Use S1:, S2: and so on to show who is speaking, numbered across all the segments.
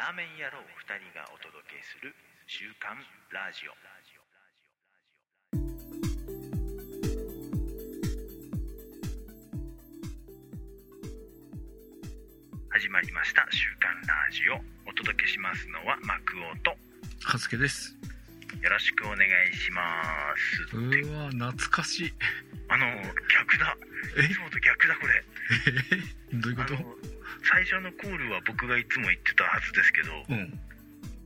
S1: ラーメン野郎2人がお届けする「週刊ラジオ」始まりました「週刊ラジオ」お届けしますのはマクオと
S2: はすけです。
S1: よろしくお願いします。
S2: うわ懐かしい。
S1: あの逆だ。
S2: え？
S1: いつもと逆だこれ。
S2: え？どういうこと？
S1: 最初のコールは僕がいつも言ってたはずですけど
S2: うん。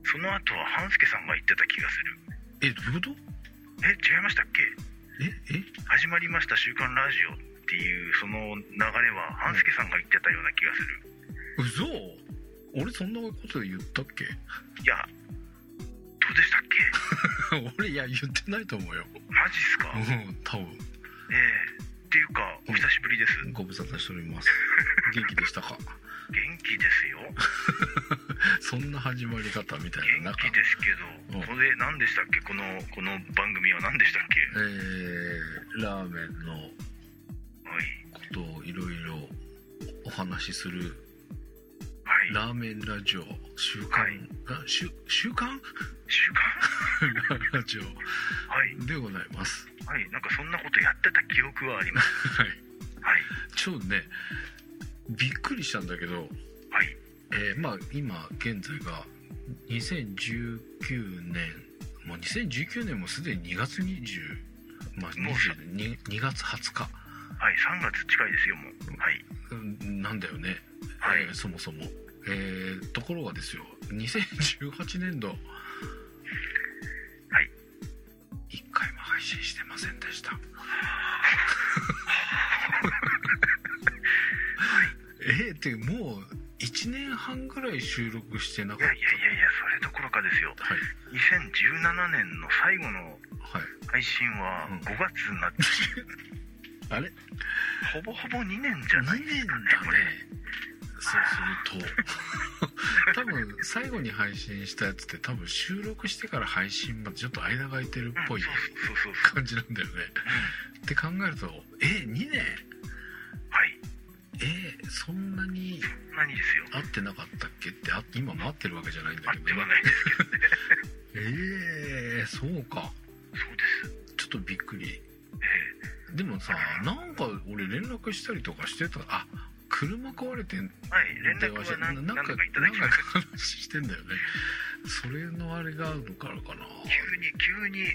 S1: その後は半助さんが言ってた気がする。
S2: えどういうこと？
S1: え違いましたっけ？
S2: ええ？
S1: 始まりました「週刊ラジオ」っていうその流れは半助さんが言ってたような気がする。
S2: 嘘？俺そんなこと言ったっけ？
S1: いや。どうでしたっけ？
S2: 俺いや言ってないと思うよ。
S1: マジっすか？
S2: う
S1: え
S2: ん多分。
S1: えっていうかお久しぶりです。
S2: ご無沙汰しております。元気でしたか？
S1: 元気ですよ。
S2: そんな始まり方みたいな
S1: 元気ですけど
S2: うん
S1: これ何でしたっけ？このこの番組は何でしたっけ？
S2: えー、ラーメンの
S1: はい。
S2: ことをいろいろお話しする
S1: はい
S2: ラーメンラジオ週刊、
S1: はい。
S2: あ週週刊？
S1: 週刊？
S2: ラジオ。
S1: はい。
S2: でございます。
S1: はい。なんかそんなことやってた記憶はあります。
S2: はい。
S1: はい。
S2: ちょっとねびっくりしたんだけど、
S1: はい。
S2: えーまあ今現在が2019年。もう2019年もすでに2月20まあ
S1: もうさ
S2: 22, 2月20日。
S1: はい。3月近いですよもう。はい。
S2: うんなんだよね、
S1: はい。
S2: えーそもそも、えーところがですよ2018年度
S1: はい。
S2: 1回も配信してませんでした。えー、ってもう1年半ぐらい収録してないかった。
S1: やいやいやいやそれどころかですよ。
S2: はい。
S1: 2017年の最後の
S2: はい。
S1: 配信は
S2: うん。
S1: 5月になって、
S2: あれ？
S1: ほぼほぼ2年じゃない
S2: 2年
S1: ですかね
S2: だね。
S1: これ
S2: そうすると。多分最後に配信したやつって多分収録してから配信までちょっと間が空いてるっぽい感じなんだよね。って考えるとえ2年？
S1: はい。
S2: えそんなに
S1: 何ですよ。
S2: 会ってなかったっけってあ今待ってるわけじゃないんだけど
S1: あってはないですけどね
S2: えー、そうか。
S1: そうです。
S2: ちょっとびっくり。
S1: え。
S2: でもさなんか俺連絡したりとかしてたあ車壊れてん
S1: えはい連絡は何何度かいただきました
S2: なんか話してんだよね。それのあれがあるのからかな。
S1: 急に急に連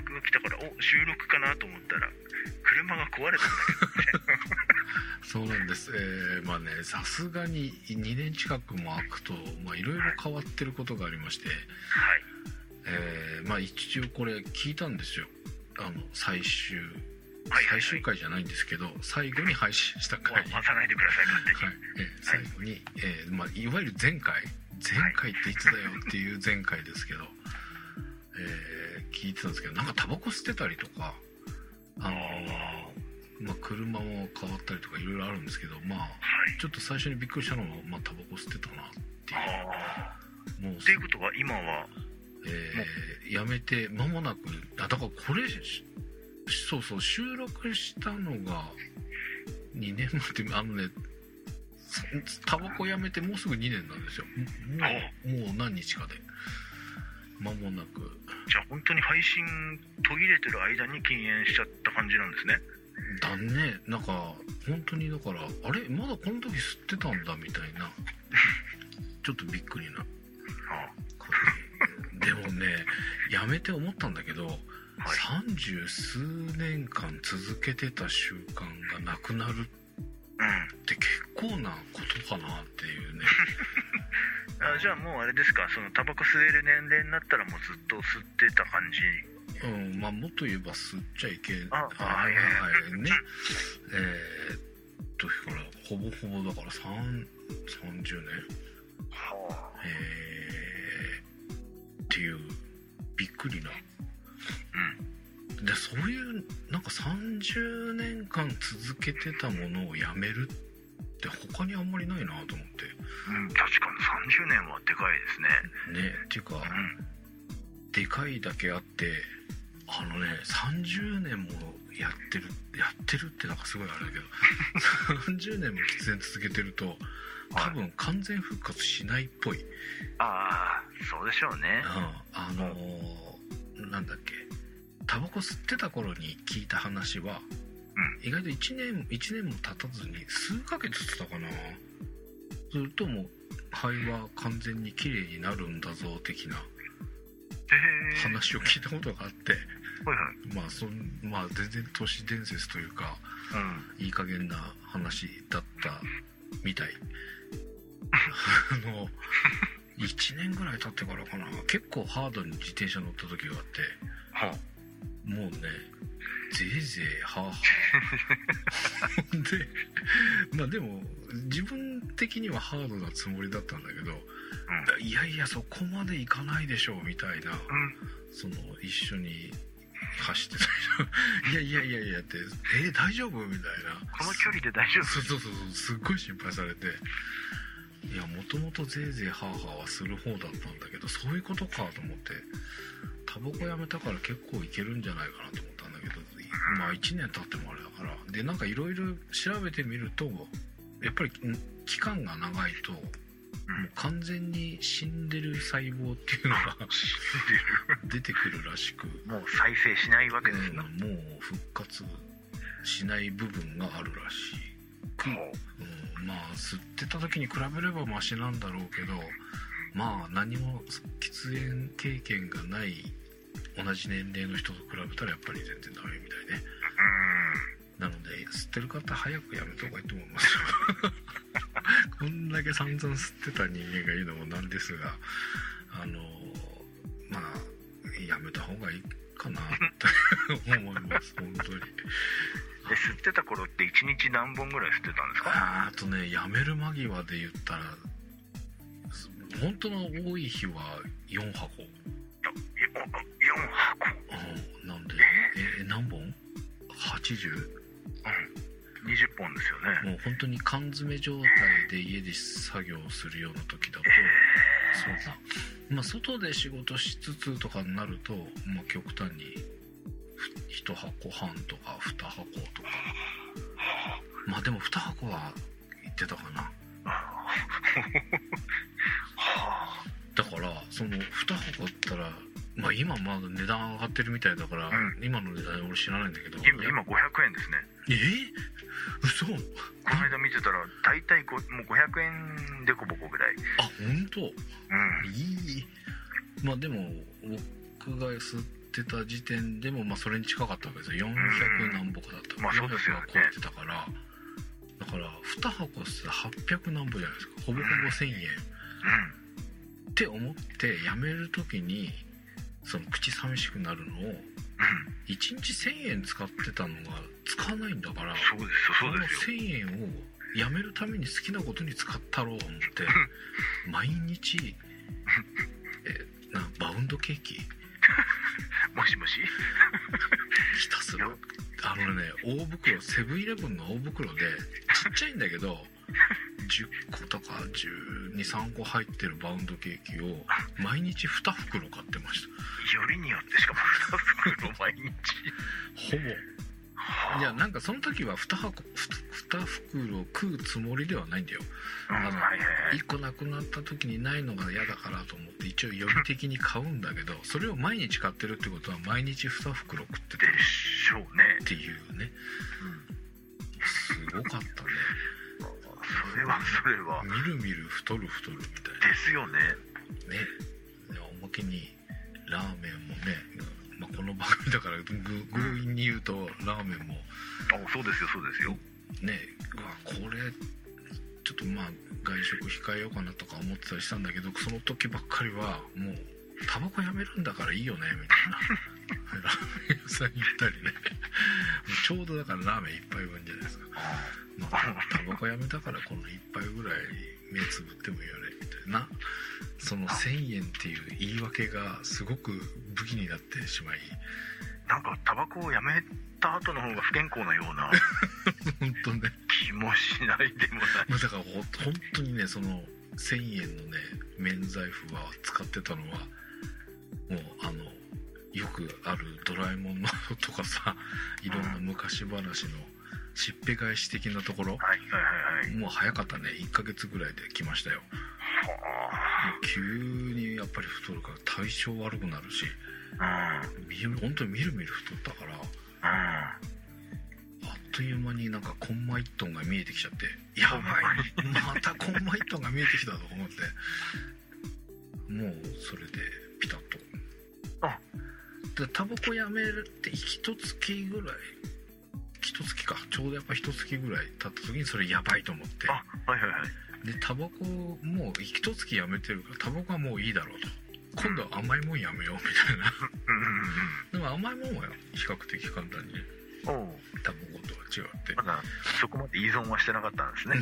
S1: 絡が来たからお収録かなと思ったら車が壊れたんだけどね。
S2: そうなんです。えーまあねさすがに2年近くも空くとまあいろいろ変わってることがありまして、
S1: はい。
S2: えーまあ一応これ聞いたんですよ。あの最終最終回じゃないんですけど最後に配信した
S1: ま
S2: 回
S1: あ待たないでください勝手に、
S2: はい。えー最後に、えーまあ、いわゆる前回。前回っていつだよっていう前回ですけど、えー聞いてたんですけどなんかタバコ吸ってたりとかあのーまあ、車も変わったりとかいろいろあるんですけどまあ
S1: はい。
S2: ちょっと最初にびっくりしたのは、まあ、タバコ吸ってたなってい
S1: ああ
S2: うもう
S1: っていうことは今は？
S2: えーやめて間もなくあだからこれしそうそう収録したのが2年前ってあのねそタバコやめてもうすぐ2年なんですよ。もうもう何日かで。間もなく。
S1: じゃあ本当に配信途切れてる間に禁煙しちゃった感じなんですね。
S2: だね。なんか本当にだからあれ？まだこの時吸ってたんだみたいな。ちょっとびっくりな。
S1: あ
S2: 感じでもねやめて思ったんだけど三十数年間続けてた習慣がなくなる
S1: うん。
S2: って結構なことかなっていうね。
S1: あじゃあもうあれですか？そのタバコ吸える年齢になったらもうずっと吸ってた感じ？
S2: うんまあもっと言えば吸っちゃいけ
S1: あ
S2: あ
S1: はいはいはい。
S2: はいね。えー、っとからほぼほぼだから3 30年。
S1: はあ。
S2: えー、っていうびっくりな
S1: うん
S2: でそういうなんか30年間続けてたものをやめるって他にあんまりないなと思って。
S1: うん確かに30年はでかいですね。
S2: ねっていうか
S1: うん。
S2: でかいだけあってあのね30年もやってるやってるってなんかすごいあれだけど 30年も喫煙続けてると多分完全復活しないっぽい、
S3: ああそうでしょうね。
S2: うん、あのーなんだっけタバコ吸ってた頃に聞いた話は、意外と1年1年も経たずに数ヶ月ってたかな。するともう肺は完全に綺麗になるんだぞ的な話を聞いたことがあって、
S3: はいはい。
S2: まあそんまあ全然都市伝説というか
S3: うん。
S2: いい加減な話だったみたい。あの1年ぐらい経ってからかな。結構ハードに自転車乗った時があって
S3: は
S2: もうねぜいぜいはあはあ。でまあでも自分的にはハードなつもりだったんだけどいやいやそこまでいかないでしょうみたいな
S3: うん。
S2: その一緒に走ってた人。いやいやいやいやってえ大丈夫？みたいな。
S3: この距離で大丈夫？
S2: そうそうそうそうすっごい心配されていやもともとぜいぜいハーハーはする方だったんだけどそういうことかと思ってタバコやめたから結構いけるんじゃないかなと思ったんだけどまあ1年経ってもあれだから。でなんかいろいろ調べてみるとやっぱりん期間が長いともう完全に死んでる細胞っていうのが出てくるらしく。
S3: もう再生しないわけですな、
S2: うんもう復活しない部分があるらしく、うん、まあ吸ってた時に比べればマシなんだろうけどまあ何も喫煙経験がない同じ年齢の人と比べたらやっぱり全然ダメみたいね。なので吸ってる方早くやめた方がいいと思います。よ こんだけ散々吸ってた人間が言うのもなんですがあのまあやめた方がいいかなって思います本当に
S3: で吸ってた頃って1日何本ぐらい吸ってたんですか？
S2: あとねやめる間際で言ったらす本当の多い日は4箱、
S3: 4箱？
S2: うん、なんでえ？何本 ?80?
S3: 20本ですよね。
S2: もう本当に缶詰状態で家で作業するような時だとそうだ。まあ外で仕事しつつとかになると、まあ、極端に1箱半とか2箱とか。まあでも2箱は言ってたかな。だからその2箱ったらまあ今まだ値段上がってるみたいだから、
S3: うん。
S2: 今の値段俺知らないんだけど。
S3: 今今500円ですね。
S2: え？嘘？
S3: この間見てたら大体ごもう500円でこぼこぐらい。
S2: あ本当？
S3: うん。
S2: いい。まあでも僕が吸ってた時点でもまあそれに近かったわけですよ。400何歩かだった
S3: まあそうですよね。
S2: 400は超えてたから。だから2箱吸って800何歩じゃないですか。ほぼほぼ1000円。って思ってやめる時にその口寂しくなるのを
S3: うん。うん
S2: 1日1000円使ってたのが使わないんだから
S3: そうですよそうですよ。
S2: その1000円をやめるために好きなことに使ったろうと思って 毎日えなバウンドケーキ？
S3: もしもし？
S2: ひたすら。あのね大袋セブンイレブンの大袋でちっちゃいんだけど10個とか123個入ってるバウンドケーキを毎日2袋買ってました。
S3: よりによってしかも2袋毎日。
S2: ほぼいやなんかその時は2箱2袋食うつもりではないんだよ。
S3: うん
S2: あの
S3: はいはい。はい
S2: 1個なくなった時にないのが嫌だからと思って一応予備的に買うんだけどそれを毎日買ってるってことは毎日2袋食って
S3: で
S2: る
S3: しょうね。
S2: っていうね。すごかったね。
S3: それはそれは。
S2: みるみる太る太るみたい
S3: ですよね。
S2: なね。でおまけにラーメンもね、まあ、この番組だからぐ強引に言うとラーメンも。
S3: あそうですよそうですよ。
S2: ねこれちょっとまあ外食控えようかなとか思ってたりしたんだけどその時ばっかりはもうタバコやめるんだからいいよねみたいな。ラーメン屋さん行ったりね。ちょうどだからラーメン1杯分じゃないですか、まあ、タバコやめたからこの1杯ぐらい目つぶってもいいよねな。その1000円っていう言い訳がすごく武器になってしまい。
S3: なんかタバコをやめた後の方が不健康なような。
S2: 本当ね。
S3: 気もしないでもない。
S2: まあだからほ本当にねその1000円のね免罪符は使ってたのはもうあのよくある「ドラえもん」のとかさいろんな昔話のしっぺ返し的なところ。
S3: はいはいはい。
S2: もう早かったね。1ヶ月ぐらいで来ましたよ。急にやっぱり太るから体調悪くなるし。
S3: あ。
S2: みる本当にみるみる太ったから。
S3: うん。
S2: という間になんかコンマ1トンが見えてきちゃって。やばい。またコンマ1トンが見えてきたと思って。もうそれでピタッと。
S3: あ。
S2: でタバコやめるって一月ぐらい一月か。ちょうどやっぱ一月ぐらい経った時にそれやばいと思って。
S3: あ、はいはいはい。
S2: でタバコもう一月やめてるからタバコはもういいだろうと。今度は甘いもんやめようみたいな。でも甘いもんは比較的簡単に。タバコとは違って。
S3: まだそこまで依存はしてなかったんですね。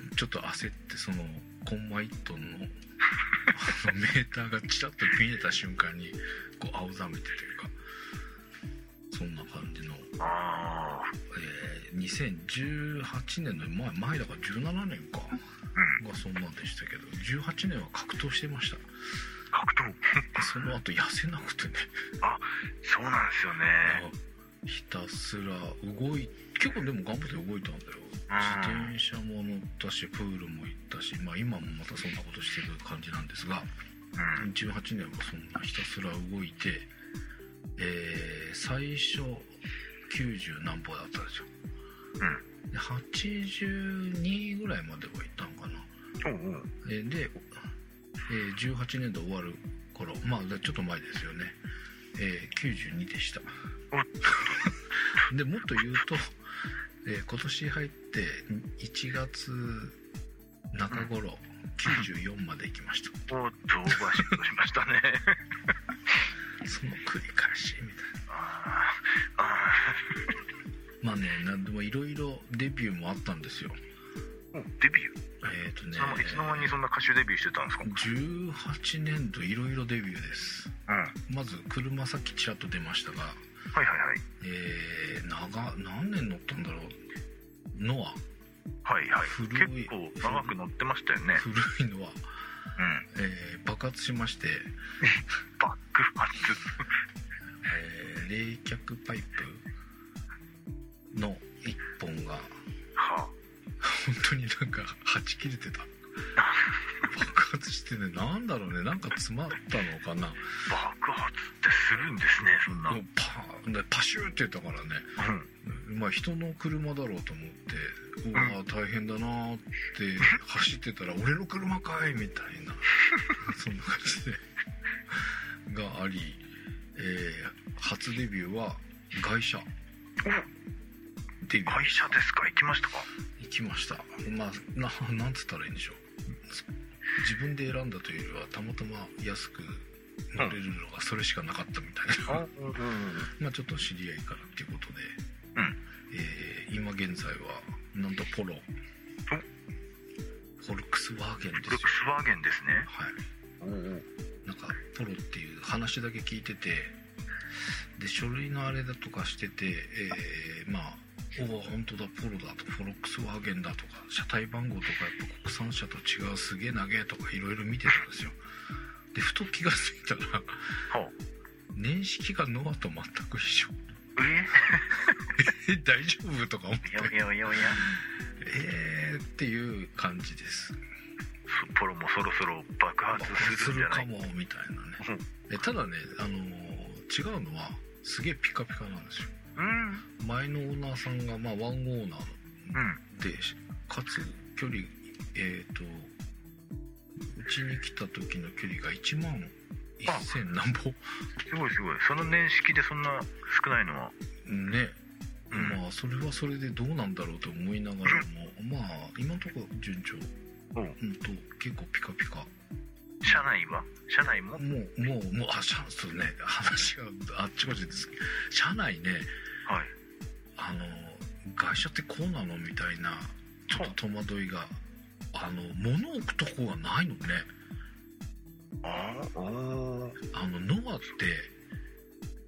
S2: うん。ちょっと焦ってそのコンマ1トンのメーターがチラッと見えた瞬間にこう青ざめてというかそんな感じの、
S3: ああ。
S2: えー2018年の前前だから17年か
S3: うん。
S2: がそんなんでしたけど18年は格闘してました
S3: 格闘。
S2: その後痩せなくてね
S3: そうなんですよね。
S2: ひたすら動い結構でも頑張って動いたんだよ自転車も乗ったしプールも行ったし、まあ、今もまたそんなことしてる感じなんですが
S3: うん。
S2: 18年はそんなひたすら動いて、えー最初90何歩だったんですよ。で82ぐらいまでは行ったのかな。
S3: おうおう。
S2: えーで、えー18年度終わる頃。まあでちょっと前ですよね、えー92でした。でもっと言うと、えー今年入って1月中頃94まで行きました。
S3: おっと、オーバーシットしましたね。
S2: その繰り返しみたいな
S3: あーあ
S2: まあねなんでもいろいろデビューもあったんですよ
S3: デビュー？
S2: えっ、とね
S3: いつの間にそんな歌手デビューしてたんですか
S2: ？18年度いろいろデビューです
S3: うん。はい
S2: まず車さっきちらっと出ましたが
S3: はいはい。
S2: えー、長何年乗ったんだろう？ノア
S3: はいはい。
S2: 古い
S3: 結構長く乗ってましたよね。
S2: 古いのは、
S3: うん。
S2: えー爆発しまして、
S3: バック発。
S2: えー冷却パイプの1本が。
S3: は
S2: 本当になんかはち切れてた。爆発してねなんだろうね。なんか詰まったのかな。
S3: あ、爆発ってするんですね、そんな。
S2: パパシューって言ったからね。
S3: うん。
S2: まあ人の車だろうと思ってうわー大変だなーって走ってたら俺の車かいみたいな そんな感じでがあり、えー初デビューは外車デビュー。
S3: 会社ですか？行きましたか？
S2: 行きました。まあななんつったらいいんでしょう。自分で選んだというよりはたまたま安く乗れるのがそれしかなかったみたいな、
S3: うんうん。
S2: まあちょっと知り合いからっていうことで、
S3: うん。
S2: えー今現在はなんとポロ。フォルクスワーゲンですよ。
S3: フルクスワーゲンですね。
S2: はい。
S3: おお。
S2: なんかポロっていう話だけ聞いててで書類のあれだとかしてて、えーまあおお本当だポロだと。フォルクスワーゲンだとか。車体番号とかやっぱ国産車と違うすげえ長えとかいろいろ見てたんですよ。でふと気がついたら
S3: は
S2: 年式がノアと全く一緒
S3: え
S2: え大丈夫とか思って
S3: よよよや。
S2: えーっていう感じです
S3: そポロもそろそろ爆発するんじゃない？
S2: かもみたいなねえただね、あのー違うのはすげえピカピカなんですよ
S3: うん。
S2: 前のオーナーさんが、まあ、ワンオーナー
S3: うん。
S2: でかつ距離えっ、とうちに来た時の距離が1万1000何歩？
S3: すごいすごい。その年式でそんな少ないのは。
S2: ね。
S3: うん。
S2: まあそれはそれでどうなんだろうと思いながらもまあ今のところ順調。
S3: おう。
S2: うんと結構ピカピカ。
S3: 車内は？車内も？
S2: もうもうもうあ車そうね話があっちこっちです。けど車内ね
S3: はい。
S2: あの外車ってこうなの？みたいなちょっと戸惑いが。あの物置くとこがないのね
S3: ああ。お
S2: あのノアって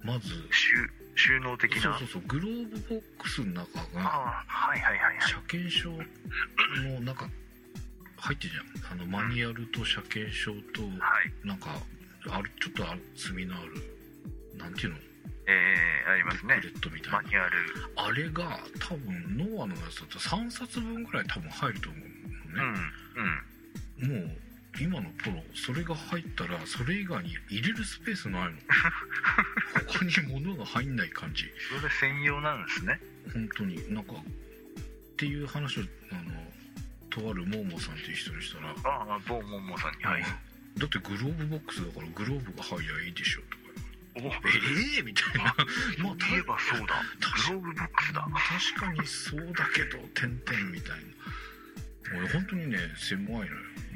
S2: まず
S3: 収収納的な。
S2: そうそうそうグローブボックスの中が。
S3: はいはいはいはい。
S2: 車検証の中入ってるじゃんあのマニュアルと車検証と
S3: はい。
S2: なんかあるちょっとある積みのあるなんていうの？
S1: えー、ありますね
S2: ブレッドみたいな
S1: マニュアル
S2: あれが多分ノアのやつだと3冊分ぐらい多分入ると思う
S1: うんうん
S2: のね、もう今のプロそれが入ったらそれ以外に入れるスペースないの。ここに物が入んない感じ。
S1: それ専用なんですね。
S2: 本当に。なんかっていう話をあのとあるモーモーさんっていう人にしたら。
S1: ああボーモンモさんに。はい
S2: だってグローブボックスだからグローブが入りゃいいでしょとか
S1: お
S2: ええみたいな。まあた
S1: 言えばそうだ。
S2: 確
S1: グローブボックスだ。
S2: 確かにそうだけど点々みたいな。俺本当にね狭いのよ。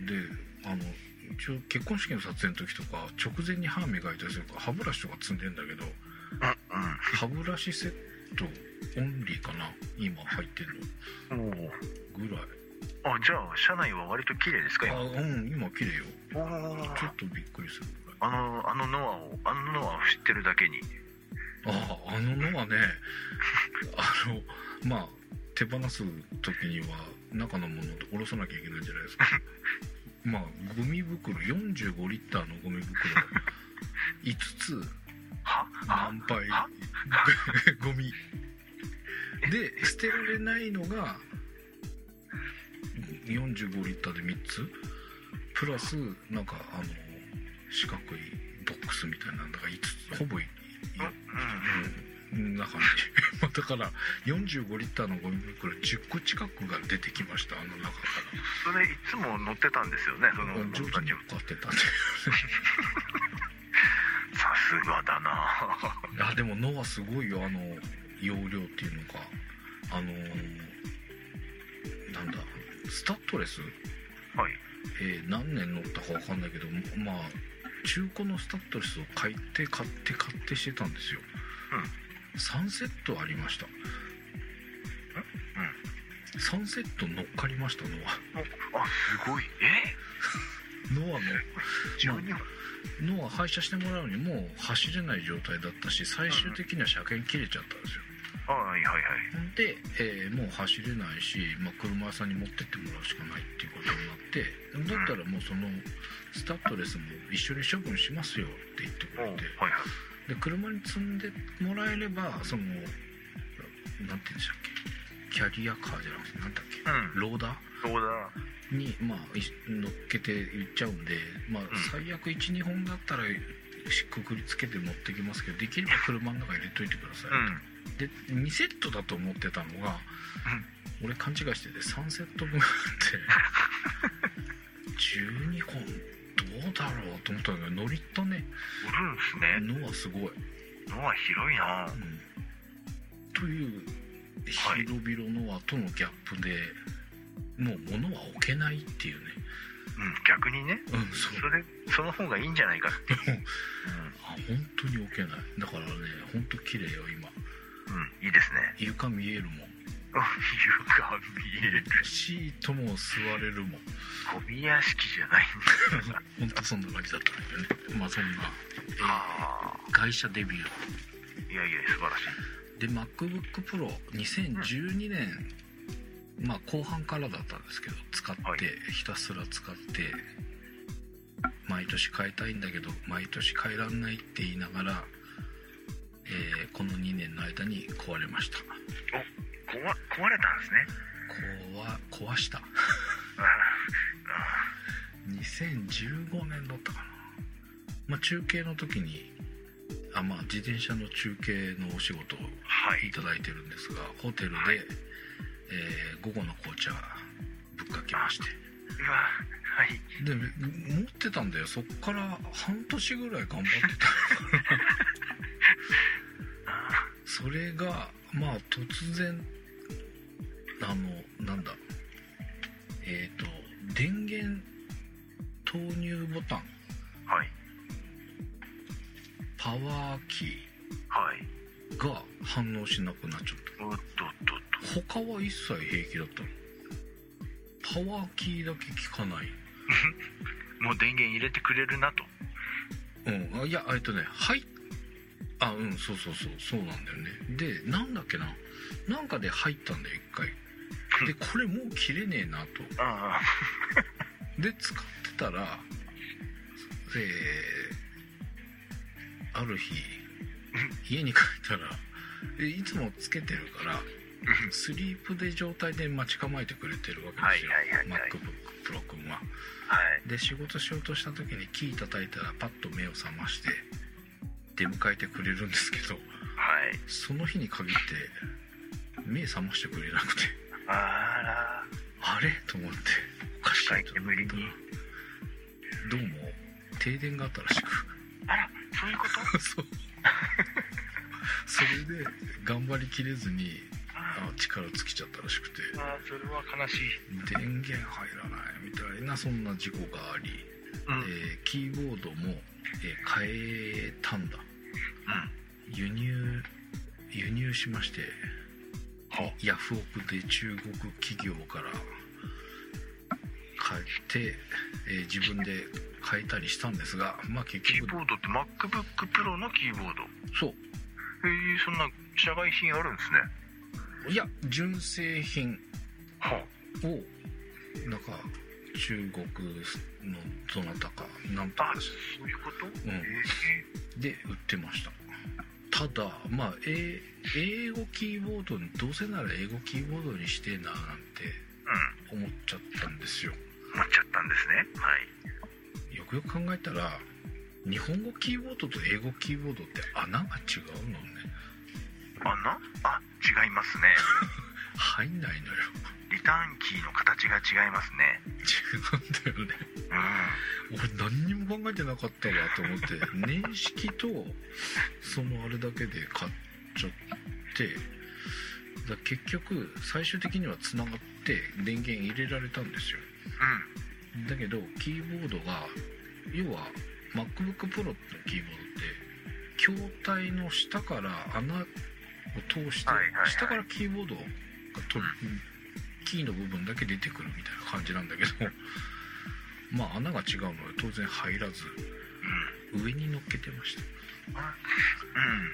S2: であの一応結婚式の撮影の時とか直前に歯磨いたりするから歯ブラシとか積んでんだけど歯ブラシセットオンリーかな今入ってる
S1: お
S2: の。ぐらい。
S1: おあじゃあ車内は割と綺麗ですか
S2: あ
S1: 今
S2: うん今綺麗よ。ちょっとびっくりするぐらい。
S1: あのあのノアをあのノアを知ってるだけに。
S2: あああののはね。あの まあ手放す時には中のものを下ろさなきゃいけないんじゃないですか まあゴミ袋45リッターのゴミ袋。5つ。満杯？
S1: は？
S2: ゴミ。で捨てられないのが45リッターで3つ。プラスなんかあの四角いボックスみたいなんだから5つ。ほぼい。
S1: うん
S2: うんな感じまあだから45リッターのゴミ袋10個近くが出てきましたあの中か
S1: それいつも乗ってたんですよねその
S2: ら上手に
S1: たち
S2: 使ってたんで
S1: さすがだな。い
S2: やでもノアすごいよあの容量っていうのかあのーなんだスタッドレス、
S1: はい。
S2: えー何年乗ったか分かんないけどまあ中古のスタッドレスを買って買って買ってしてたんですよ、3セットありました。3セット乗っかりましたノ
S1: おあすごい。え？
S2: アノアの。
S1: 12本
S2: ノア廃車してもらうにもう走れない状態だったし最終的には車検切れちゃったんですよ。
S1: はいはいはい。
S2: で、えーもう走れないし、まあ、車屋さんに持ってってもらうしかないっていうことになってだったらもうそのスタッドレスも一緒に処分しますよって言ってく
S1: おはい
S2: れて
S1: はい
S2: で車に積んでもらえればそのなんて言うんでしたっけ？キャリアカーじゃなくてなんだっけ？
S1: うん。
S2: ローダー？
S1: そうだ
S2: に、まあ、い乗っけて行っちゃうんで、まあ
S1: ん、
S2: 最悪12本だったらくくりつけて持ってきますけどできれば車の中に入れといてください、
S1: うん。
S2: で2セットだと思ってたのが、俺勘違いしてて3セット分あって 12本。どうだろうと思ったんだけど乗りったね。
S1: 売るんすね。
S2: のはすごい、
S1: ノア広いな。
S2: うん、という
S1: はい。
S2: 広々ノアとのギャップでもう物は置けないっていうね。
S1: うん逆にね。
S2: うんそう。
S1: それその方がいいんじゃないかって。うん。
S2: あ本当に置けない。だからね本当綺麗よ今。
S1: うんいいですね。
S2: 床見えるもん
S1: 床見える。
S2: シートも座れるもん。
S1: ゴミ屋敷じゃないんだ
S2: 本当そんな感じだったんだけどね。まあそんな、えー
S1: あ
S2: 会社デビュー。
S1: いやいや素晴らしい。
S2: で MacBookPro2012 年、まあ後半からだったんですけど使って、
S1: はい。
S2: ひたすら使って毎年変えたいんだけど毎年変えらんないって言いながら、えーこの2年の間に壊れました
S1: 壊壊れたんですね。
S2: 壊壊した。
S1: あ
S2: 2015年だったかな、まあ、中継の時にあまあ自転車の中継のお仕事を
S1: はい。
S2: いただいてるんですがホテルで、えー午後の紅茶ぶっかけまして。
S1: うわはい。
S2: で持ってたんだよ。そっから半年ぐらい頑張ってた。
S1: あ
S2: それがまあ突然あのなんだ。えっ、と電源投入ボタン。
S1: はい。
S2: パワーキ
S1: はい。
S2: ーが反応しなくなっちゃった。
S1: おっとっとっと。
S2: 他は一切平気だったの。パワーキーだけ効かない。
S1: もう電源入れてくれるなと。
S2: うん。あいやえっとねはい。あうんそうそうそう。そうなんだよね。でなんだっけな。なんかで入ったんだよ一回 でこれもう切れねえなと。で使ってたらえーある日家に帰ったらえいつもつけてるからスリープで状態で待ち構えてくれてるわけですよ、
S3: はいはいはいはい。
S2: MacBook Pro 君は。
S3: はい。
S2: で仕事しようとした時にキー叩いたらパッと目を覚まして出迎えてくれるんですけど
S3: はい。
S2: その日に限って目覚ましてくれなくて
S3: あら。
S2: あれ？と思って。おかしい。
S3: 煙に
S2: ど。うも。停電があったらしく。
S3: あらそういうこと？
S2: そう。それで頑張りきれずにあ力尽きちゃったらしくて。
S3: あーそれは悲しい。
S2: 電源入らないみたいなそんな事故があり、
S3: うん。
S2: えーキーボードも、えー変えたんだ。輸入輸入しまして
S3: は
S2: ヤフオクで中国企業から買って、えー自分で変えたりしたんですが まあ結
S3: キー
S2: 局
S3: ボードって MacBook Pro のキーボード。
S2: そう。
S3: へえそんな社外品あるんですね。
S2: いや純正品。
S3: は
S2: をなんか中国のどなたかなんと
S3: あ
S2: か
S3: そういうこと、
S2: ん。
S3: え
S2: で売ってましたただまあ、え英語キーボードにどうせなら英語キーボードにしてえななんて
S3: えうん。
S2: 思っちゃったんですよ。
S3: 思っちゃったんですね。はい。
S2: よくよく考えたら日本語キーボードと英語キーボードって穴が違うのね。
S3: あなあ違いますね
S2: 入んないのよ。
S3: リターンキーの形が違いますね。
S2: 違うんだよね。
S3: うん。
S2: 俺何にも考えてなかったわと思って 年式とそのあれだけで買っちゃってだ結局最終的にはつながって電源入れられたんですよ。だけどキーボードが要は MacBookPro のキーボードって筐体の下から穴を通して、下からキーボードがとキーの部分だけ出てくるみたいな感じなんだけど まあ穴が違うので当然入らず
S3: うん
S2: 上に乗っけてました。っ
S3: うん。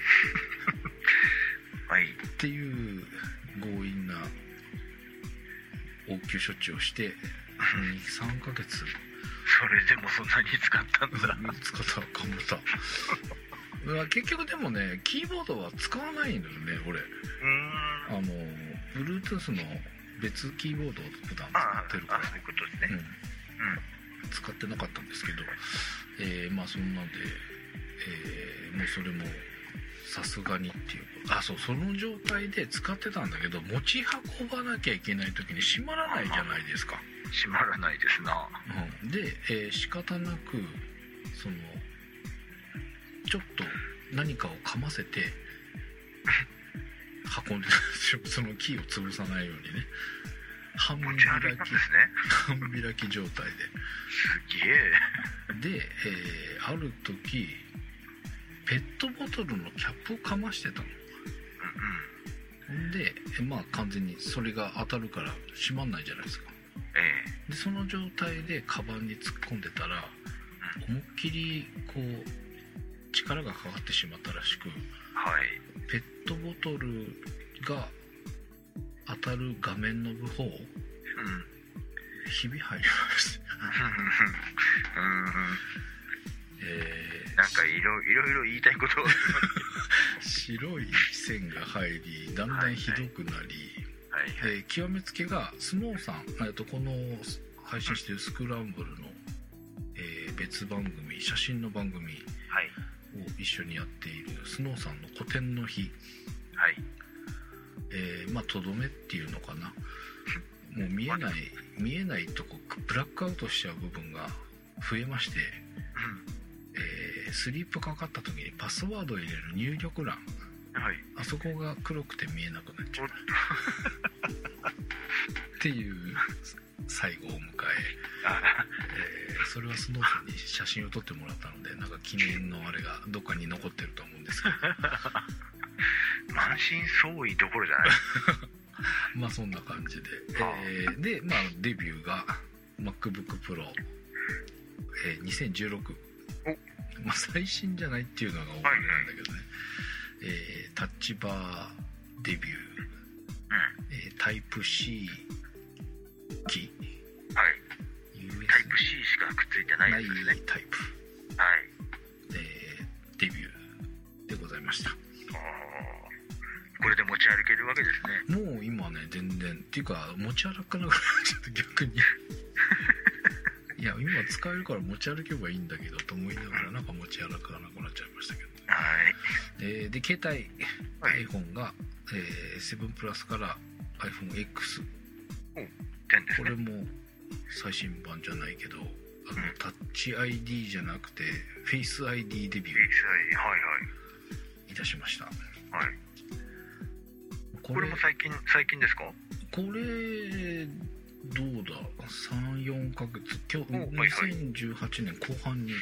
S3: はい。
S2: ていう強引な応急処置をして23ヶ月。
S3: それでもそんなに使ったんだ。
S2: 使った頑張ったまあ結局でもねキーボードは使わないのよね俺。
S3: うーん。
S2: あの Bluetooth の別キーボードを普段
S3: あ
S2: 使ってるから
S3: あそういうことですね。
S2: うん、使ってなかったんですけど、えーまあそんなんで、えーもうそれもさすがにっていうあそうその状態で使ってたんだけど持ち運ばなきゃいけない時に閉まらないじゃないですか、
S3: 閉まらないですな。
S2: うん、で、えー仕方なくそのちょっと何かをかませて運んでそのキーを潰さないようにね。半
S3: 持
S2: 開き
S3: ね。
S2: 半開き状態
S3: すげえ。
S2: でで、えーある時ペットボトルのキャップをかましてたの。
S3: うん
S2: でえまあ完全にそれが当たるから閉まんないじゃないですか。
S3: え
S2: でその状態でカバンに突っ込んでたら思いっきりこう力がかかってしまったらしく
S3: えはい。
S2: ペットボトルが当たる画面の方
S3: うん。
S2: ひび入りま
S3: うん
S2: えー
S3: なんかいろいろいろ言いたいこと。は
S2: 白い線が入りだんだんひどくなり、
S3: はいはい。
S2: えー極めつけがスノーさん、えーとこの配信しているスクランブルの、えー別番組写真の番組
S3: はい。
S2: を一緒にやっているスノーさんの個展の日
S3: はい。
S2: えーまあとどめっていうのかな。もう見えない見えないとこブラックアウトしちゃう部分が増えまして、えースリープかかった時にパスワードを入れる入力欄。
S3: うんはい。
S2: あそこが黒くて見えなくなっちゃう。
S3: おっ
S2: っていう最後を迎え
S3: あ
S2: えーそれはスノーさんに写真を撮ってもらったのでなんか記念のあれがどっかに残ってると思うんですけど。
S3: 満身創痍どころじゃない。
S2: まあそんな感じで、
S3: あ
S2: えーでまあデビューが MacBookPro、えー2016まあ最新じゃないっていうのが多いなんだけどね、えータッチバーデビュー、えータイプ C キ
S3: うんはい。
S2: ー USB
S3: タイプ C しかくっついてないですね。
S2: タイプ、
S3: はい。
S2: えーデビューでございました。
S3: 持ち歩けるわけですね。
S2: もう今ね全然。っていうか持ち歩かなくなっちゃって逆に。いや今使えるから持ち歩けばいいんだけどと思いながらなんか持ち歩かなくなっちゃいましたけど
S3: はい。
S2: えーで携帯、
S3: はい。
S2: iPhone が、えー7プラスから iPhoneX
S3: 10ですね
S2: これも最新版じゃないけどあのタッチ ID じゃなくてフェイス ID デビュ
S3: HI はい
S2: ーい。たしました。
S3: はい。はい
S2: こ
S3: これも最近最近ですか？
S2: これどうだ？34ヶ月。今日、
S3: おはいはい。
S2: 2018年後半に、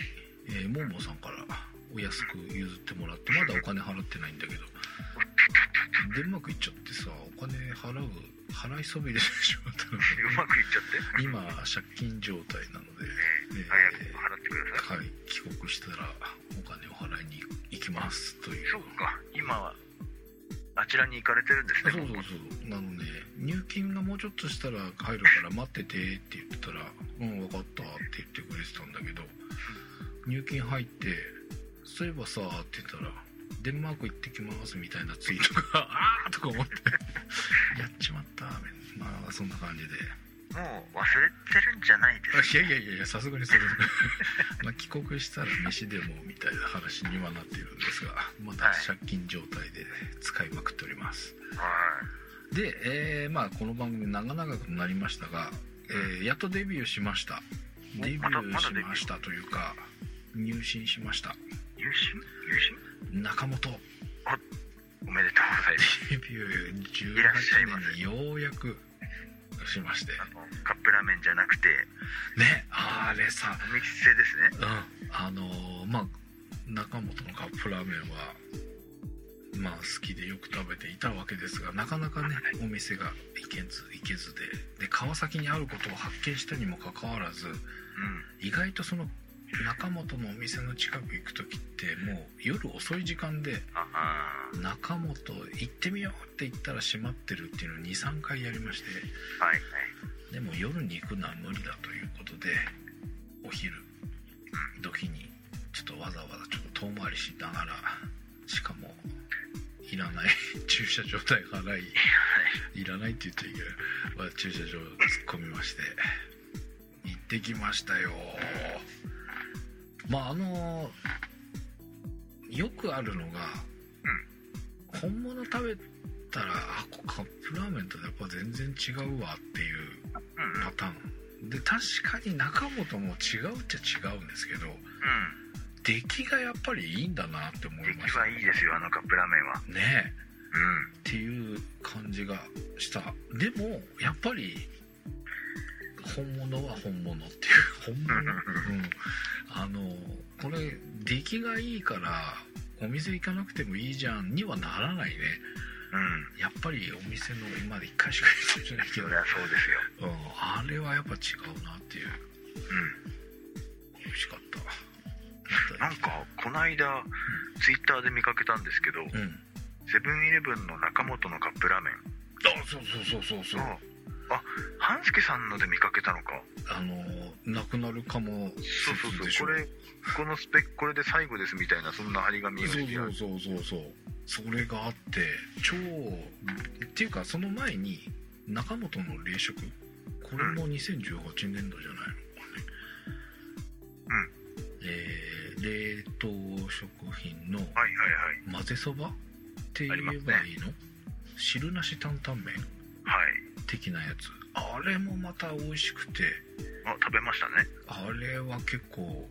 S2: えーモンモさんからお安く譲ってもらってまだお金払ってないんだけど。デンマーク行っちゃってさお金払う払いそびれてしまったので
S3: うまくいっちゃって？
S2: 今借金状態なので、えー
S3: 早く払ってください。
S2: はい、帰国したらお金を払いに行きますという。
S3: そうか。今はあちらに行かれてるんですね
S2: そうそうそう。なので入金がもうちょっとしたら入るから待っててって言ってたら「うん分かった」って言ってくれてたんだけど入金入って「そういえばさ」って言ったら「デンマーク行ってきます」みたいなツイートが「あー!」とか思って。やっちまった。まあそんな感じで。
S3: もう忘れてるんじゃないで
S2: あ
S3: す。
S2: いやいやいやいやさすがにそれ まあ帰国したら飯でもみたいな話にはなっているんですがまだ
S3: はい
S2: 借金状態で使いまくっております、
S3: は
S2: で、えーまあ、この番組長々となりましたが、えーやっとデビューしました。
S3: お
S2: デビューしましたというか入信しました。
S3: い優秀優
S2: 中本。
S3: 秀おめでとうございます。
S2: デビュー
S3: いらっしゃいま
S2: 18
S3: せ。
S2: 年にようやくしまして。
S3: あのカップラーメンじゃなくて。
S2: ねあれさ。
S3: お店ですね。
S2: うん。あのーまあ中本のカップラーメンはまあ好きでよく食べていたわけですがなかなかねお店が行けず行けずで。で川崎にあることを発見したにもかかわらず
S3: うん。
S2: 意外とその中本のお店の近く行く時ってもう夜遅い時間で中本行ってみようって言ったら閉まってるっていうのを23回やりまして
S3: はいはい。
S2: でも夜に行くのは無理だということでお昼時にちょっとわざわざちょっと遠回りしながらしかもいらない 駐車場代払いい。らないって言っちゃいけない、まあ、駐車場突っ込みまして行ってきましたよまああのよくあるのが、本物食べたらあこカップラーメンとやっぱ全然違うわっていう
S3: うんうん
S2: パターン。で確かに中本も違うっちゃ違うんですけど出来がやっぱりいいんだなって思い
S3: 出来
S2: ました。
S3: はいいですよあのカップラーメンは。
S2: ねえ。
S3: うん。
S2: っていう感じがした。でもやっぱり本物は本物っていう。本物、
S3: うん。うん
S2: うん、あのこれ出来がいいからお店行かなくてもいいじゃんにはならないね。
S3: うん。
S2: やっぱりお店の今まで1回しか行ってないけど。
S3: そりゃそうですよ。
S2: うん、あれはやっぱ違うなっていう。
S3: うん。
S2: 美味しかった。
S3: なんかこの間ツイッターで見かけたんですけど
S2: うん。
S3: セブンイレブンの中本のカップラーメン。
S2: あそうそうそうそうそう
S3: ああ半助さんので見かけたのか。
S2: あのなくなるかも
S3: そうそうそう。これこのスペックこれで最後ですみたいなそんな張り紙を
S2: そう
S3: してある。
S2: そうそうそう。そうそれがあって超っていうかその前に中本の冷食？これも2018年度じゃないのかね。
S3: うん。
S2: えー冷凍食品の混ぜそば？って言えばいいの、汁なし担々麺？的なやつ。あれもまた美味しくて。
S3: あ食べましたね。
S2: あれは結構も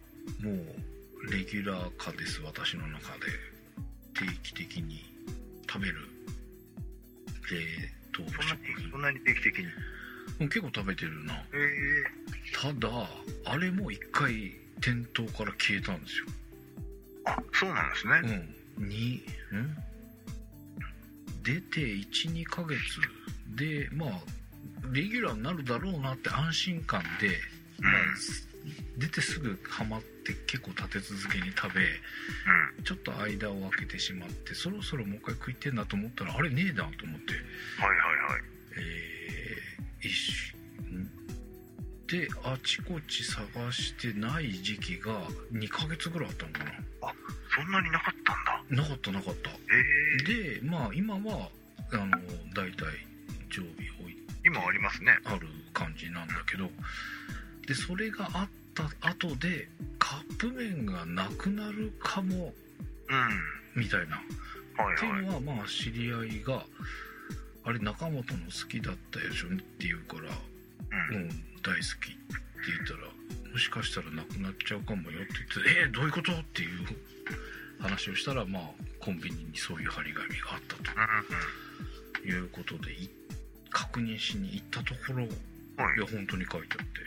S2: うレギュラー化です私の中で。定期的に食べる。冷凍
S3: そんな
S2: 食品
S3: そんなに定期的に？
S2: うん結構食べてるな。
S3: へえ。
S2: ただあれも一回店頭から消えたんですよ。
S3: あそうなんですね。
S2: うん。にん？出て12ヶ月でまあレギュラーになるだろうなって安心感で、まあ出てすぐハマって結構立て続けに食べ
S3: うん。
S2: ちょっと間を空けてしまってそろそろもう一回食いてんなと思ったらあれねえだと思って。
S3: はいはいはい。
S2: えー、一であちこち探してない時期が2ヶ月ぐらいあったのか
S3: そんなになかったんだ。
S2: ななかったなかった。
S3: へえ
S2: でまあ今はあの大体常備置い
S1: 今ありますね。
S2: ある感じなんだけど。でそれがあった後でカップ麺がなくなるかも。
S1: うん。
S2: みたいな。
S1: はい
S2: っていう
S1: はい
S2: のはまあ知り合いがあれ中本の好きだったでしょって言うから
S1: うん。
S2: うん大好きって言ったらもしかしたらなくなっちゃうかもよって言ってえー、どういうこと？っていう話をしたらまあコンビニにそういう張り紙があったということでい確認しに行ったところ
S1: はい。
S2: や本当に書いてあって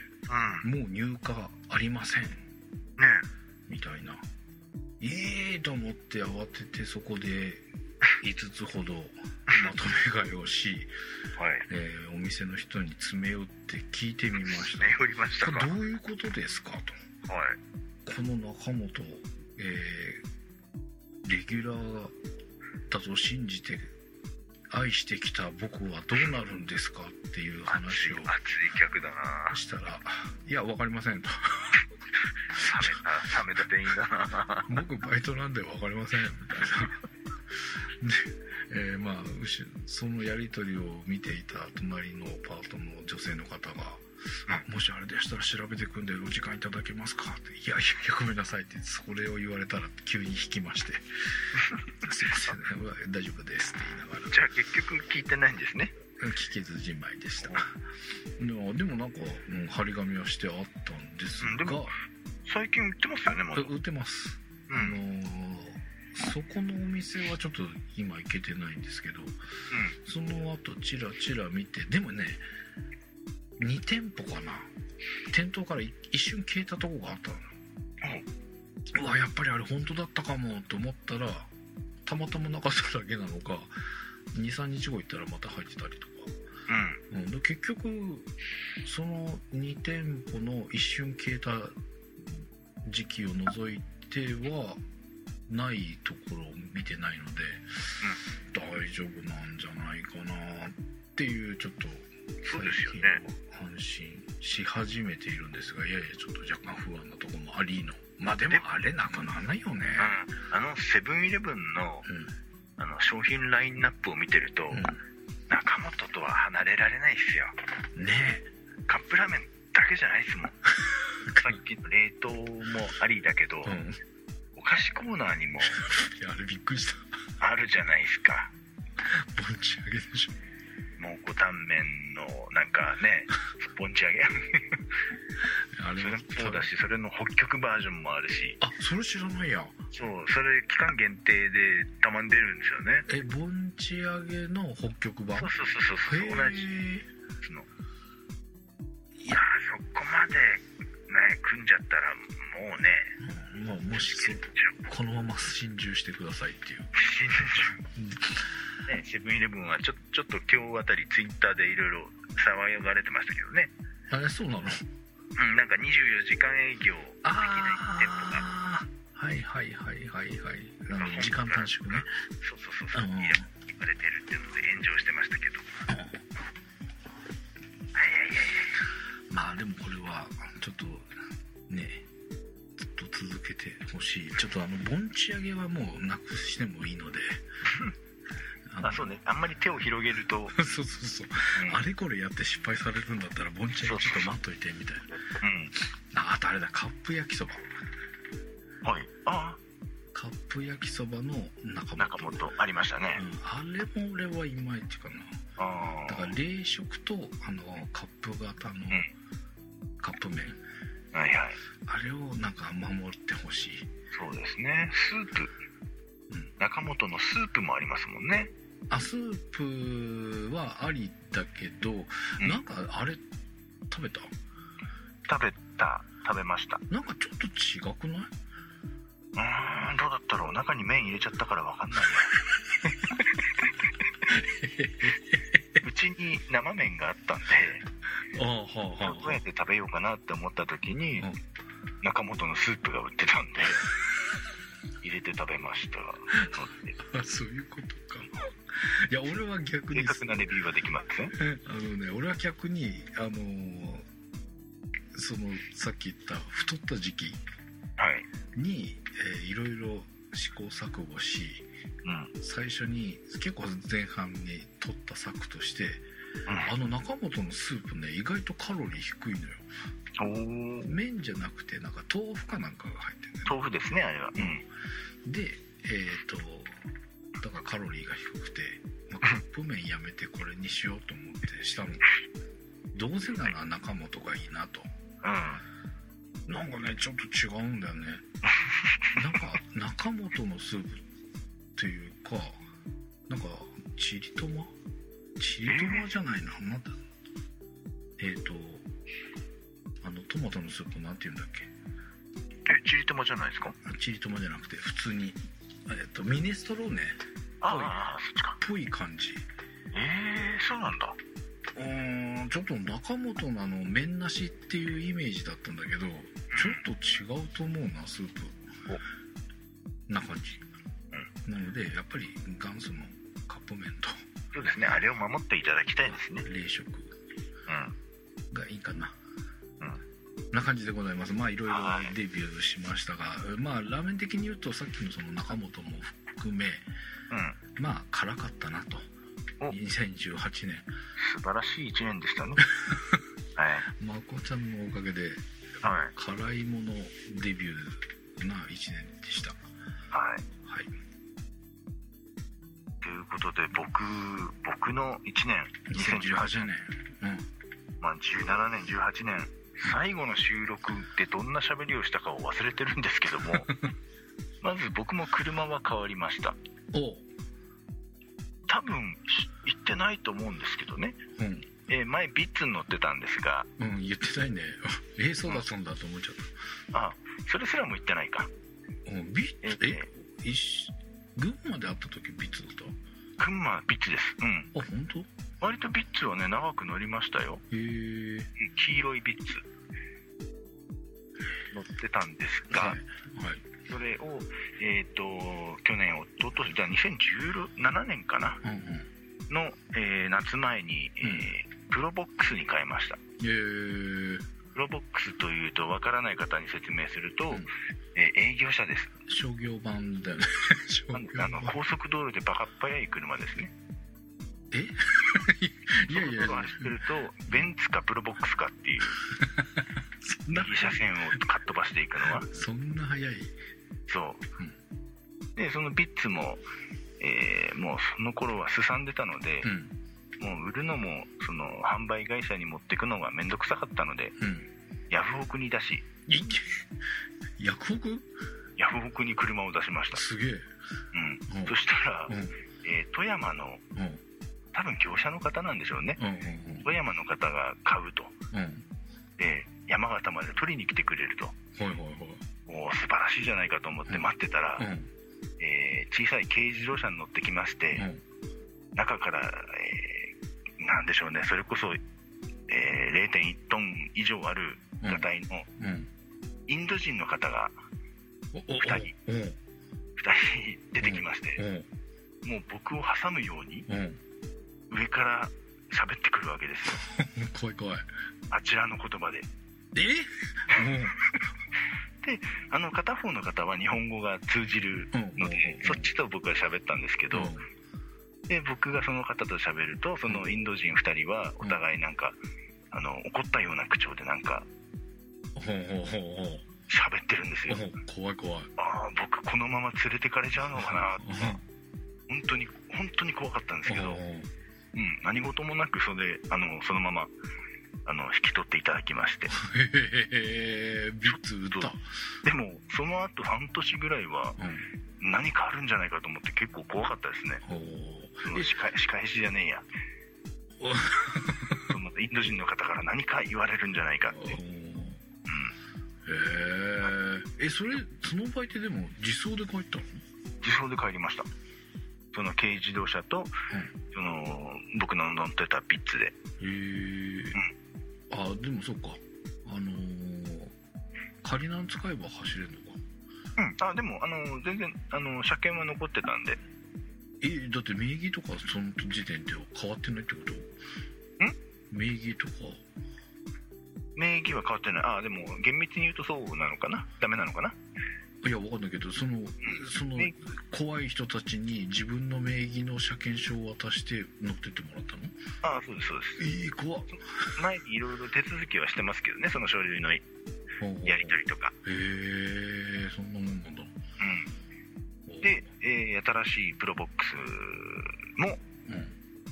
S1: うん。
S2: もう入荷ありません。
S1: ね。
S2: みたいな。ええー、と思って慌ててそこで5つほど まとめ買いをし、
S1: はい。
S2: えーお店の人に詰め寄って聞いてみました。どういうことですか？と。この中本、えーレギュラーだと信じて愛してきた僕はどうなるんですかっていう
S1: 熱
S2: 話を
S1: い熱い客だな。
S2: したら「いや分かりません」と。
S1: 冷めた冷めた店員だな「
S2: 僕バイトなんで分かりません」みたいな。で、えーまあそのやり取りを見ていた隣のパートの女性の方が「あもしあれでしたら調べてくんでお時間いただけますか?」って「いやいやいやごめんなさい」ってそれを言われたら急に引きまして「すいません。大丈夫です」って言いながら。
S1: じゃあ結局聞いてないんですね？
S2: 聞けずじまいでした。でもなんか、うん、張り紙はしてあったんですが、
S1: 最近売ってますよねまだ。
S2: え売ってます。あ
S1: うん。
S2: のーそこのお店はちょっと今行けてないんですけどその後チラチラ見てでもね2店舗かな。店頭からい一瞬消えたとこがあったの。うわやっぱりあれ本当だったかもと思ったらたまたまなかっただけなのか23日後行ったらまた入ってたりとか。
S1: うん。
S2: うん、で結局その2店舗の一瞬消えた時期を除いてはないところを見てないので、大丈夫なんじゃないかなっていうちょっと
S1: そうですよね。
S2: 安心し始めているんですがいやいやちょっと若干不安なところもありの。まあでも
S1: で
S2: あれなくならないよね。
S1: うん。あのセブンイレブンの
S2: う
S1: あの商品ラインナップを見てると、
S2: ん、
S1: 中本とは離れられないですよ。
S2: うん、ね
S1: カップラーメンだけじゃないですもん。さっきの冷凍もありだけど、
S2: えうん。
S1: お菓子コーナーにも
S2: あれびっくりした。
S1: あるじゃないですか。
S2: ぼんち揚げでしょ
S1: 蒙古タンメンのなんかねスポンジ揚げ
S2: あれ
S1: それもそうだしそれの北極バージョンもあるし。
S2: あそれ知らないや。
S1: そうそれ期間限定でたまに出るんですよね。
S2: え盆地揚げの北極版
S1: そうそうそうそうそう
S2: へ
S1: 同じ
S2: え
S1: やつの。いやそこまでね組んじゃったらもうね
S2: まあもしそうこのまま心中してくださいっていう。
S1: 信じねセブンイレブンはちょちょっと今日あたりツイッターでいろいろ騒がれてましたけどね。
S2: あれそうなの？
S1: うんなんか24時間営業できない店舗が
S2: ああはいはいはいはいはい。時間短縮ね。
S1: そうそうそうそう、
S2: うん
S1: 言われてるっていうので炎上してましたけど。はいはいはい
S2: まあでもこれはちょっとねずっと続けてほしい。ちょっとあの盆地揚げはもうなくしてもいいので あ
S1: そうね。あんまり手を広げると、
S2: そうそうそう。
S1: うん。
S2: あれこれやって失敗されるんだったら盆地揚げちょっと待っといてみたいな。
S1: うん。
S2: ああとあれだカップ焼きそば。
S1: はい。あ。
S2: カップ焼きそばの中本。
S1: あ中本。ありましたね、
S2: うん、あれも俺はいまいちかな。
S1: ああ
S2: だから冷食とあのカップ型の
S1: ん。
S2: カップ麺、
S1: はいはい。
S2: あれをなんか守ってほしい。
S1: そうですね。スープ、
S2: うん。
S1: 中本のスープもありますもんね
S2: あスープはありだけど、
S1: うん。
S2: なんかあれ食べた？
S1: 食べた。食べました。
S2: なんかちょっと違くない？う
S1: ーんどうだったろう。中に麺入れちゃったから分かんないや うちに生麺があったんでどうやって食べようかなって思った時に、
S2: うん。
S1: 中本のスープが売ってたんで入れて食べました。
S2: あそういうことか。いや俺は逆
S1: 正
S2: に
S1: 確なレビューはできません？
S2: あのね俺は逆にあのーそのさっき言った太った時期
S1: はい。
S2: に、えーいろいろ試行錯誤し
S1: うん。
S2: 最初に結構前半に取った策としてあの中本のスープね意外とカロリー低いのよ麺じゃなくてなんか豆腐かなんかが入ってる
S1: 豆腐ですねあれは。うん。
S2: でえっ、とだからカロリーが低くて、まあカップ麺やめてこれにしようと思ってしたの。どうせなら中本がいいなと。
S1: うん。
S2: なんかねちょっと違うんだよね。なんか中本のスープっていうかなんかチリトマ？チリトマじゃないな。なんだ？えっ、とあのトマトのスープなんて言うんだっけ？
S1: えチリトマじゃないですか？
S2: あチリトマじゃなくて普通にえっ、とミネストローネ。っ
S1: ああそっ
S2: ぽい感じ。
S1: えー、そうなんだ。
S2: うーんちょっと中本のあの麺なしっていうイメージだったんだけどちょっと違うと思うなスープ。な感じ、なのでやっぱり元祖のカップ麺と。
S1: そうですね。あれを守っていただきたいですね。
S2: 冷食
S1: うん。
S2: がいいかな、
S1: うん
S2: な感じでございます。まあいろいろ
S1: はい。
S2: デビューしましたが、まあラーメン的に言うとさっきのその中本も含め
S1: うん。
S2: まあ辛かったなと。
S1: お。
S2: 2018年。
S1: 素晴らしい1年でしたね。はい。
S2: まこちゃんのおかげで
S1: はい。
S2: 辛いものデビューな1年でした。
S1: はい。
S2: はい。
S1: ということで僕僕の1年。2018
S2: 2018
S1: 年。
S2: 年
S1: まあ、17年18年最後の収録ってどんな喋りをしたかを忘れてるんですけども まず僕も車は変わりました。多分し言ってないと思うんですけどね、
S2: うん。
S1: えー前ビッツに乗ってたんですが。
S2: うん言ってないね。えー、そうだそうだと思っちゃっ
S1: あそれすらも言ってないか。
S2: たうんビッ
S1: え
S2: ツえ？いし群馬で会った時ビッツだった？
S1: 群馬ビッツです。うん。
S2: あ本当？
S1: 割とビッツはね長く乗りましたよ。
S2: へえ
S1: 黄色いビッツ乗ってたんですが、
S2: はい。はい。
S1: それをえっ、と去年一昨年じゃあ2017年かな
S2: うんうん。
S1: の、えー夏前に、えープロボックスに変えました。
S2: へえ
S1: プロボックスというとわからない方に説明すると、
S2: うん。
S1: えー営業車です。
S2: 商業版だよね
S1: あの
S2: 版
S1: 高速道路でバカっ早い車ですね。
S2: え？いやいや
S1: 走ってるとベンツかプロボックスかっていう 右車線をかっ飛ばしていくのは。
S2: そんな早い。
S1: そう、でそのビッツも、えーもうその頃はすさんでたので
S2: う、ん。
S1: もう売るのもその販売会社に持っていくのがめんどくさかったので
S2: うん。
S1: ヤフオクに出し
S2: い ヤフオク？
S1: ヤフオクに車を出しました、
S2: すげえ。
S1: うん。
S2: うん。
S1: そしたら、
S2: うん。
S1: えー富山の
S2: うん。
S1: 多分業者の方なんでしょうね。富山の方が買うと。で山形まで取りに来てくれると。
S2: はいはいはい。
S1: おー素晴らしいじゃないかと思って待ってたら、
S2: うん。
S1: えー小さい軽自動車に乗ってきまして、
S2: うん。
S1: 中から、えーなんでしょうねそれこそ、えー0.1トン以上あるがたいの
S2: うん。
S1: インド人の方が
S2: おおお
S1: 二人。
S2: うん
S1: 2人出てきまして、
S2: うん。
S1: もう僕を挟むように
S2: うん。
S1: 上から喋ってくるわけですよ。
S2: 怖い怖い。
S1: あちらの言葉で
S2: え？
S1: あの片方の方は日本語が通じるので、そっちと僕は喋ったんですけど、で僕がその方と喋るとそのインド人2人はお互いなんか、あの怒ったような口調でなんか喋ってるんですよ、
S2: 怖い怖い。
S1: ああ僕このまま連れてかれちゃうのかな。本当に本当に怖かったんですけど、うん、何事もなくそれあのそのままあの引き取っていただきまして。
S2: へへへビッツ売った。
S1: でもその後半年ぐらいは
S2: うん。
S1: 何かあるんじゃないかと思って結構怖かったですね。仕返仕返しじゃねえや。そのインド人の方から何か言われるんじゃないかって、
S2: へええそれその場合ってでも自走で帰ったの？
S1: 自走で帰りましたその軽自動車と、その僕の乗ってたピッツで。
S2: へえあでもそっか。あのー、仮なん使えば走れるのか。
S1: うん。あでもあの全然あの車検は残ってたんで。
S2: えだって名義とかその時点では変わってないってこと？
S1: ん？
S2: 名義とか。
S1: 名義は変わってない。あでも厳密に言うとそうなのかな？ダメなのかな？
S2: いやわかんないけどそのその
S1: ね。
S2: 怖い人たちに自分の名義の車検証を渡して乗ってってもらったの？
S1: ああそうですそうです。
S2: いい怖っ。
S1: 前にいろいろ手続きはしてますけどねその書類のやり取りとか、
S2: へえそんなもんなん。だ
S1: う。ん、で、えー新しいプロボックスも
S2: うん。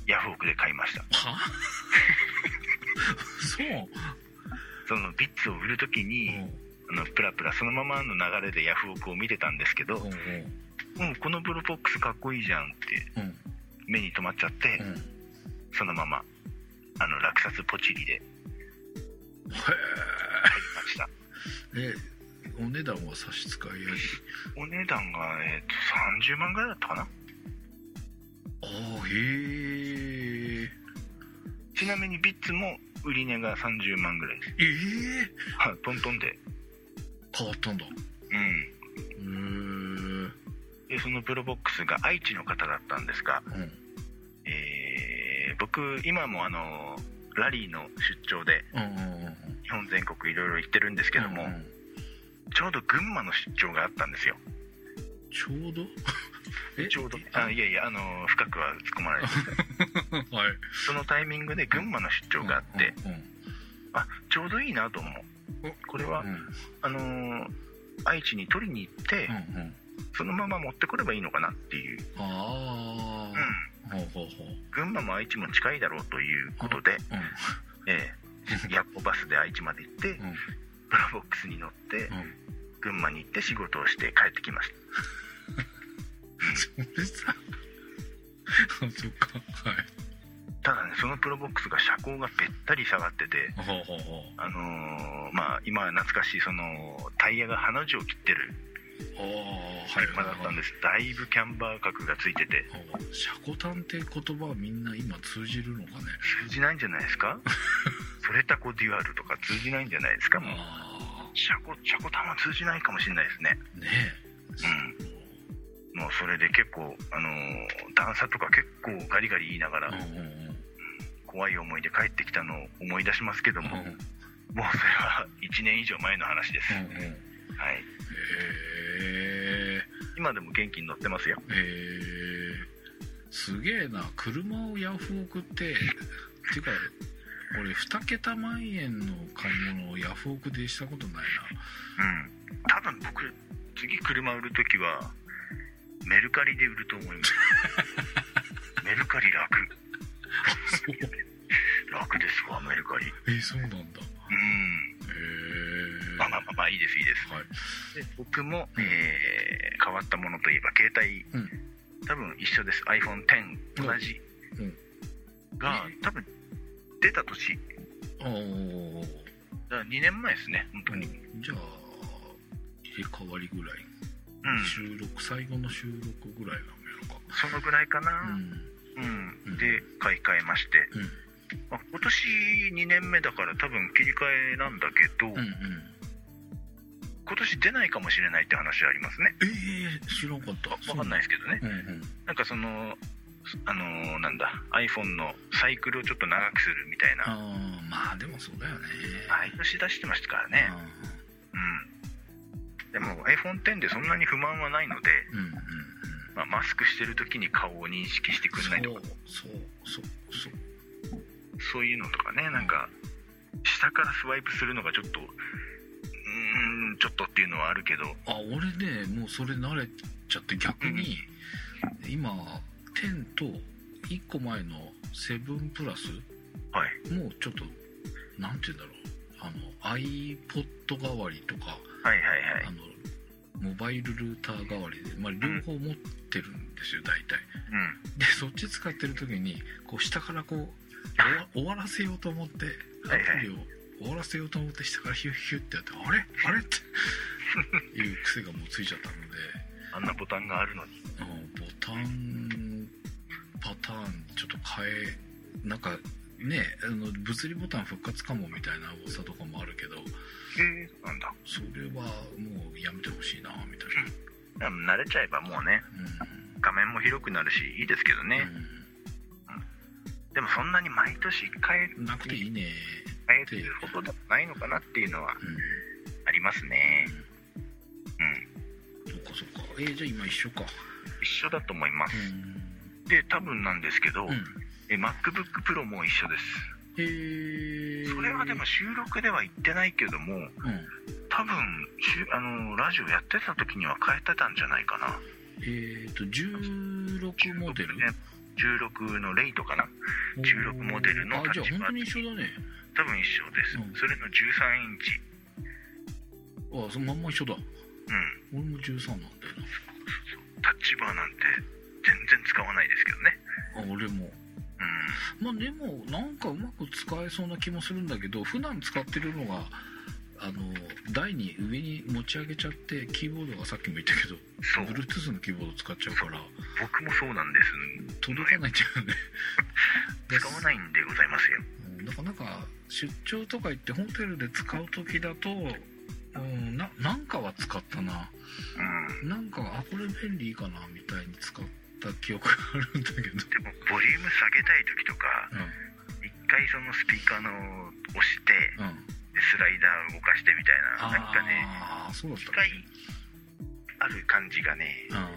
S1: ヤフオクで買いました。
S2: は？そう。
S1: そのビッツを売るときに、あのプラプラそのままの流れでヤフオクを見てたんですけど、
S2: うん
S1: うん、このプロボックスかっこいいじゃんって目に留まっちゃって、
S2: うん。へ
S1: そのままあの落札ポチリで買いました。
S2: ええお値段は差し支えあり？
S1: お値段が、えー、と30万ぐらいだったかな。
S2: ああへえ
S1: ちなみにビッツも売り値が30万ぐらいです。
S2: ええ
S1: はいトントンで
S2: 変わったんだ。
S1: うん。でそのプロボックスが愛知の方だったんですが、
S2: うん。
S1: えー僕今もあのラリーの出張で
S2: うんうんうん
S1: 日本全国いろいろ行ってるんですけども、
S2: うんうん
S1: ちょうど群馬の出張があったんですよ。
S2: ちょうど？え？
S1: ちょうど。あいやいやあの深くは突っ込まないです
S2: はい。
S1: そのタイミングで群馬の出張があって、
S2: うんうん。
S1: あちょうどいいなと思うこれは、
S2: うん。うん
S1: あのー愛知に取りに行って、
S2: うんうん。
S1: そのまま持ってこればいいのかなっていう、
S2: あ
S1: うん、
S2: あほうほうほう。
S1: 群馬も愛知も近いだろうということで、
S2: うん。
S1: ええ。夜行バスで愛知まで行って、
S2: うん。
S1: プロボックスに乗って、
S2: うん。
S1: 群馬に行って仕事をして帰ってきまし
S2: それそっか。はい
S1: たただねそのプロボックスが車高がぺったり下がっててあのーまあ今懐かしいそのタイヤがハの字を切ってる車だったんです。だいぶキャンバー角がついてて。
S2: シャコタンって言葉はみんな今通じるのかね。
S1: 通じないんじゃないですか？それタコデュアルとか通じないんじゃないですか？もう。
S2: あ
S1: シャコシャコタンは通じないかもしれないですね。
S2: あね
S1: うん。もうそれで結構あのー段差とか結構ガリガリ言いながら
S2: えうんうん
S1: 怖い思いで帰ってきたのを思い出しますけども、
S2: うん。うん
S1: もうそれは1年以上前の話です、
S2: うんうん。
S1: はい、
S2: へえ
S1: 今でも元気に乗ってますよ。
S2: へえすげえな。車をヤフオクって。っていうか俺2桁万円の買い物をヤフオクでしたことない
S1: うん。多分僕次車売るときはメルカリで売ると思います。メルカリ楽楽ですわメルカリ
S2: えそうなんだ。へ
S1: うん。
S2: え
S1: まあまあまあまあいいですいいです。
S2: はい。
S1: で僕も、
S2: うん。
S1: えー変わったものといえば携帯、
S2: うん。
S1: 多分一緒です。iPhone10 同じ、
S2: うん。
S1: が多分出た年。
S2: ああ
S1: だから2年前ですね本当に。
S2: じゃあ入れ替わりぐらい、
S1: うん。
S2: 収録最後の収録ぐらいがめのか。
S1: そのぐらいかな。
S2: うん
S1: うん、
S2: うん
S1: で買い替えまして、
S2: うん。
S1: まあ今年2年目だから多分切り替えなんだけど、
S2: うんうん。
S1: 今年出ないかもしれないって話ありますね。
S2: ええ知らんかった。
S1: 分かんないですけどね。
S2: う。んうん。
S1: なんかそのあのーなんだ iPhone のサイクルをちょっと長くするみたいな。
S2: ああまあでもそうだよね。
S1: 毎年出してましたからね。
S2: あ
S1: うん。でも iPhone10 でそんなに不満はないので、
S2: うんうん
S1: まあ、マスクしてる時に顔を認識してくれないとか。
S2: そうそうそうそう。
S1: そういうのとかねなんか下からスワイプするのがちょっとうーんちょっとっていうのはあるけど。
S2: あ俺ねもうそれ慣れちゃって逆に今10と1個前の7プラス
S1: はい。
S2: もうちょっとなんて言うんだろう。あの iPod 代わりとか
S1: はいはいはい。
S2: あのモバイルルーター代わりで、まあ、両方持ってるんですよ大体。
S1: うん。
S2: でそっち使ってる時にこう下からこう終わらせようと思ってアプリを終わらせようと思って下からヒュッヒュッってやってあれ？あれ？っていう癖がもうついちゃったので。
S1: あんなボタンがあるのに。
S2: ボタンパターンちょっと変えなんかねあの物理ボタン復活かもみたいな噂とかもあるけど。
S1: へえそうなんだ。
S2: それはもうやめてほしいなみたいな。
S1: うん。慣れちゃえばもうね画面も広くなるしいいですけどね、でもそんなに毎年変え
S2: うん、なくていいね。
S1: 変えてるほどでもないのかなっていうのは
S2: うん。
S1: ありますね。
S2: えー、じゃあ今一緒か。
S1: 一緒だと思います、
S2: うん。
S1: で多分なんですけど、
S2: うん
S1: え MacBook Pro も一緒です。
S2: へえ
S1: それはでも収録では言ってないけども
S2: うん。
S1: 多分あのラジオやってた時には変えてたんじゃないかな。
S2: えっ、と16モデル？
S1: ね16のレイトかな。16モデルのタッチパッド
S2: 本当に一緒だね。
S1: 多分一緒です、
S2: うん。
S1: それの13インチ。
S2: あそのまんま一緒だ。
S1: うん。
S2: 俺も13なんだよ
S1: タッチバーなんて全然使わないですけどね。
S2: なあ俺も。
S1: うん
S2: まあでもなんかうまく使えそうな気もするんだけど普段使ってるのがあの台に上に持ち上げちゃってキーボードがさっきも言ったけど Bluetooth のキーボード使っちゃうから
S1: 僕もそうなんです。
S2: 届かないんだよね。
S1: 使わないんでございますよ。
S2: うん。だからなんか出張とか行ってホテルで使う時だと、うん、ななんかは使ったな。
S1: うん。
S2: なんかあこれ便利かなみたいに使った記憶があるんだけど。
S1: でもボリューム下げたい時とか
S2: う
S1: 一回そのスピーカーの押して
S2: んうん。
S1: でスライダー動かしてみたいななんかね
S2: ああそうだった
S1: 一回ある感じがね
S2: あ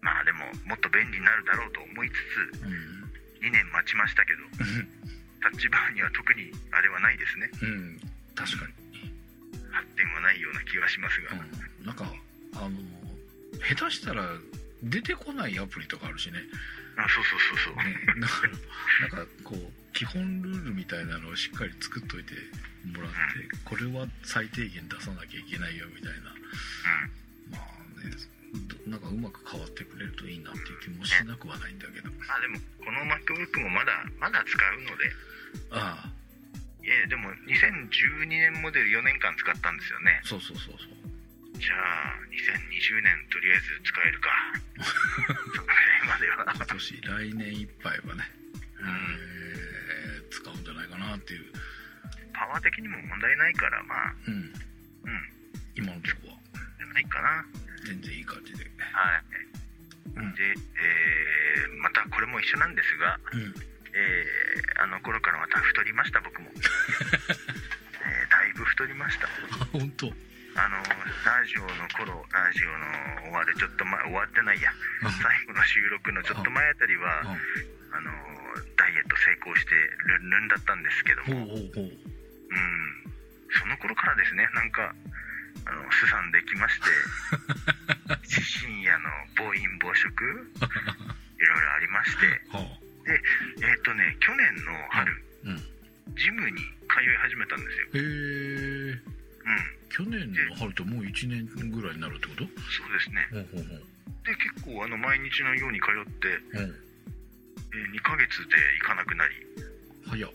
S1: まあでももっと便利になるだろうと思いつつ
S2: ーうん。
S1: 2年待ちましたけど タッチバーには特にあれはないですね。
S2: うん。確かに。
S1: 発展はないような気はしますが、
S2: うん、なんかあの下手したら出てこないアプリとかあるしね。
S1: あそうそうそうそう、
S2: ねだからなんかこう基本ルールみたいなのをしっかり作っといてもらってこれは最低限出さなきゃいけないよみたいな。まあねどなんかうまく変わってくれるといいなっていう気もしなくはないんだけど。
S1: まあでもこの MacBook もまだまだ使うので。
S2: ああ。
S1: いやでも2012年モデル4年間使ったんですよね。
S2: そうそうそうそう
S1: じゃあ2020年とりあえず使えるか。その辺までは。
S2: 今年来年いっぱいはね、えー使うんじゃないかなっていう。
S1: パワー的にも問題ないからまあ。
S2: うん。
S1: うん。
S2: 今のとこは。
S1: じゃないかな。
S2: 全然いい感じで。
S1: はい、
S2: うん。
S1: で、えーまたこれも一緒なんですが、
S2: うん。
S1: えーあの頃からまた太りました僕も、えーだいぶ太りました。
S2: あ本当
S1: あのラジオの頃ラジオの終わるちょっと前終わってないや。最後の収録のちょっと前あたりはあのダイエット成功してルンルンだったんですけども、
S2: ほう
S1: ん、その頃からですねなんかあのすさんできまして 深夜の暴飲暴食いろいろありまして。
S2: は
S1: えっ、とね去年の春、
S2: あうん。
S1: ジムに通い始めたんですよ。
S2: へえ
S1: うん
S2: 去年の春ってもう1年ぐらいになるってこと？
S1: そうですね。
S2: ほうほうほう。
S1: で結構あの毎日のように通って、
S2: うん。
S1: えー2ヶ月で行かなくなり。
S2: 早っ。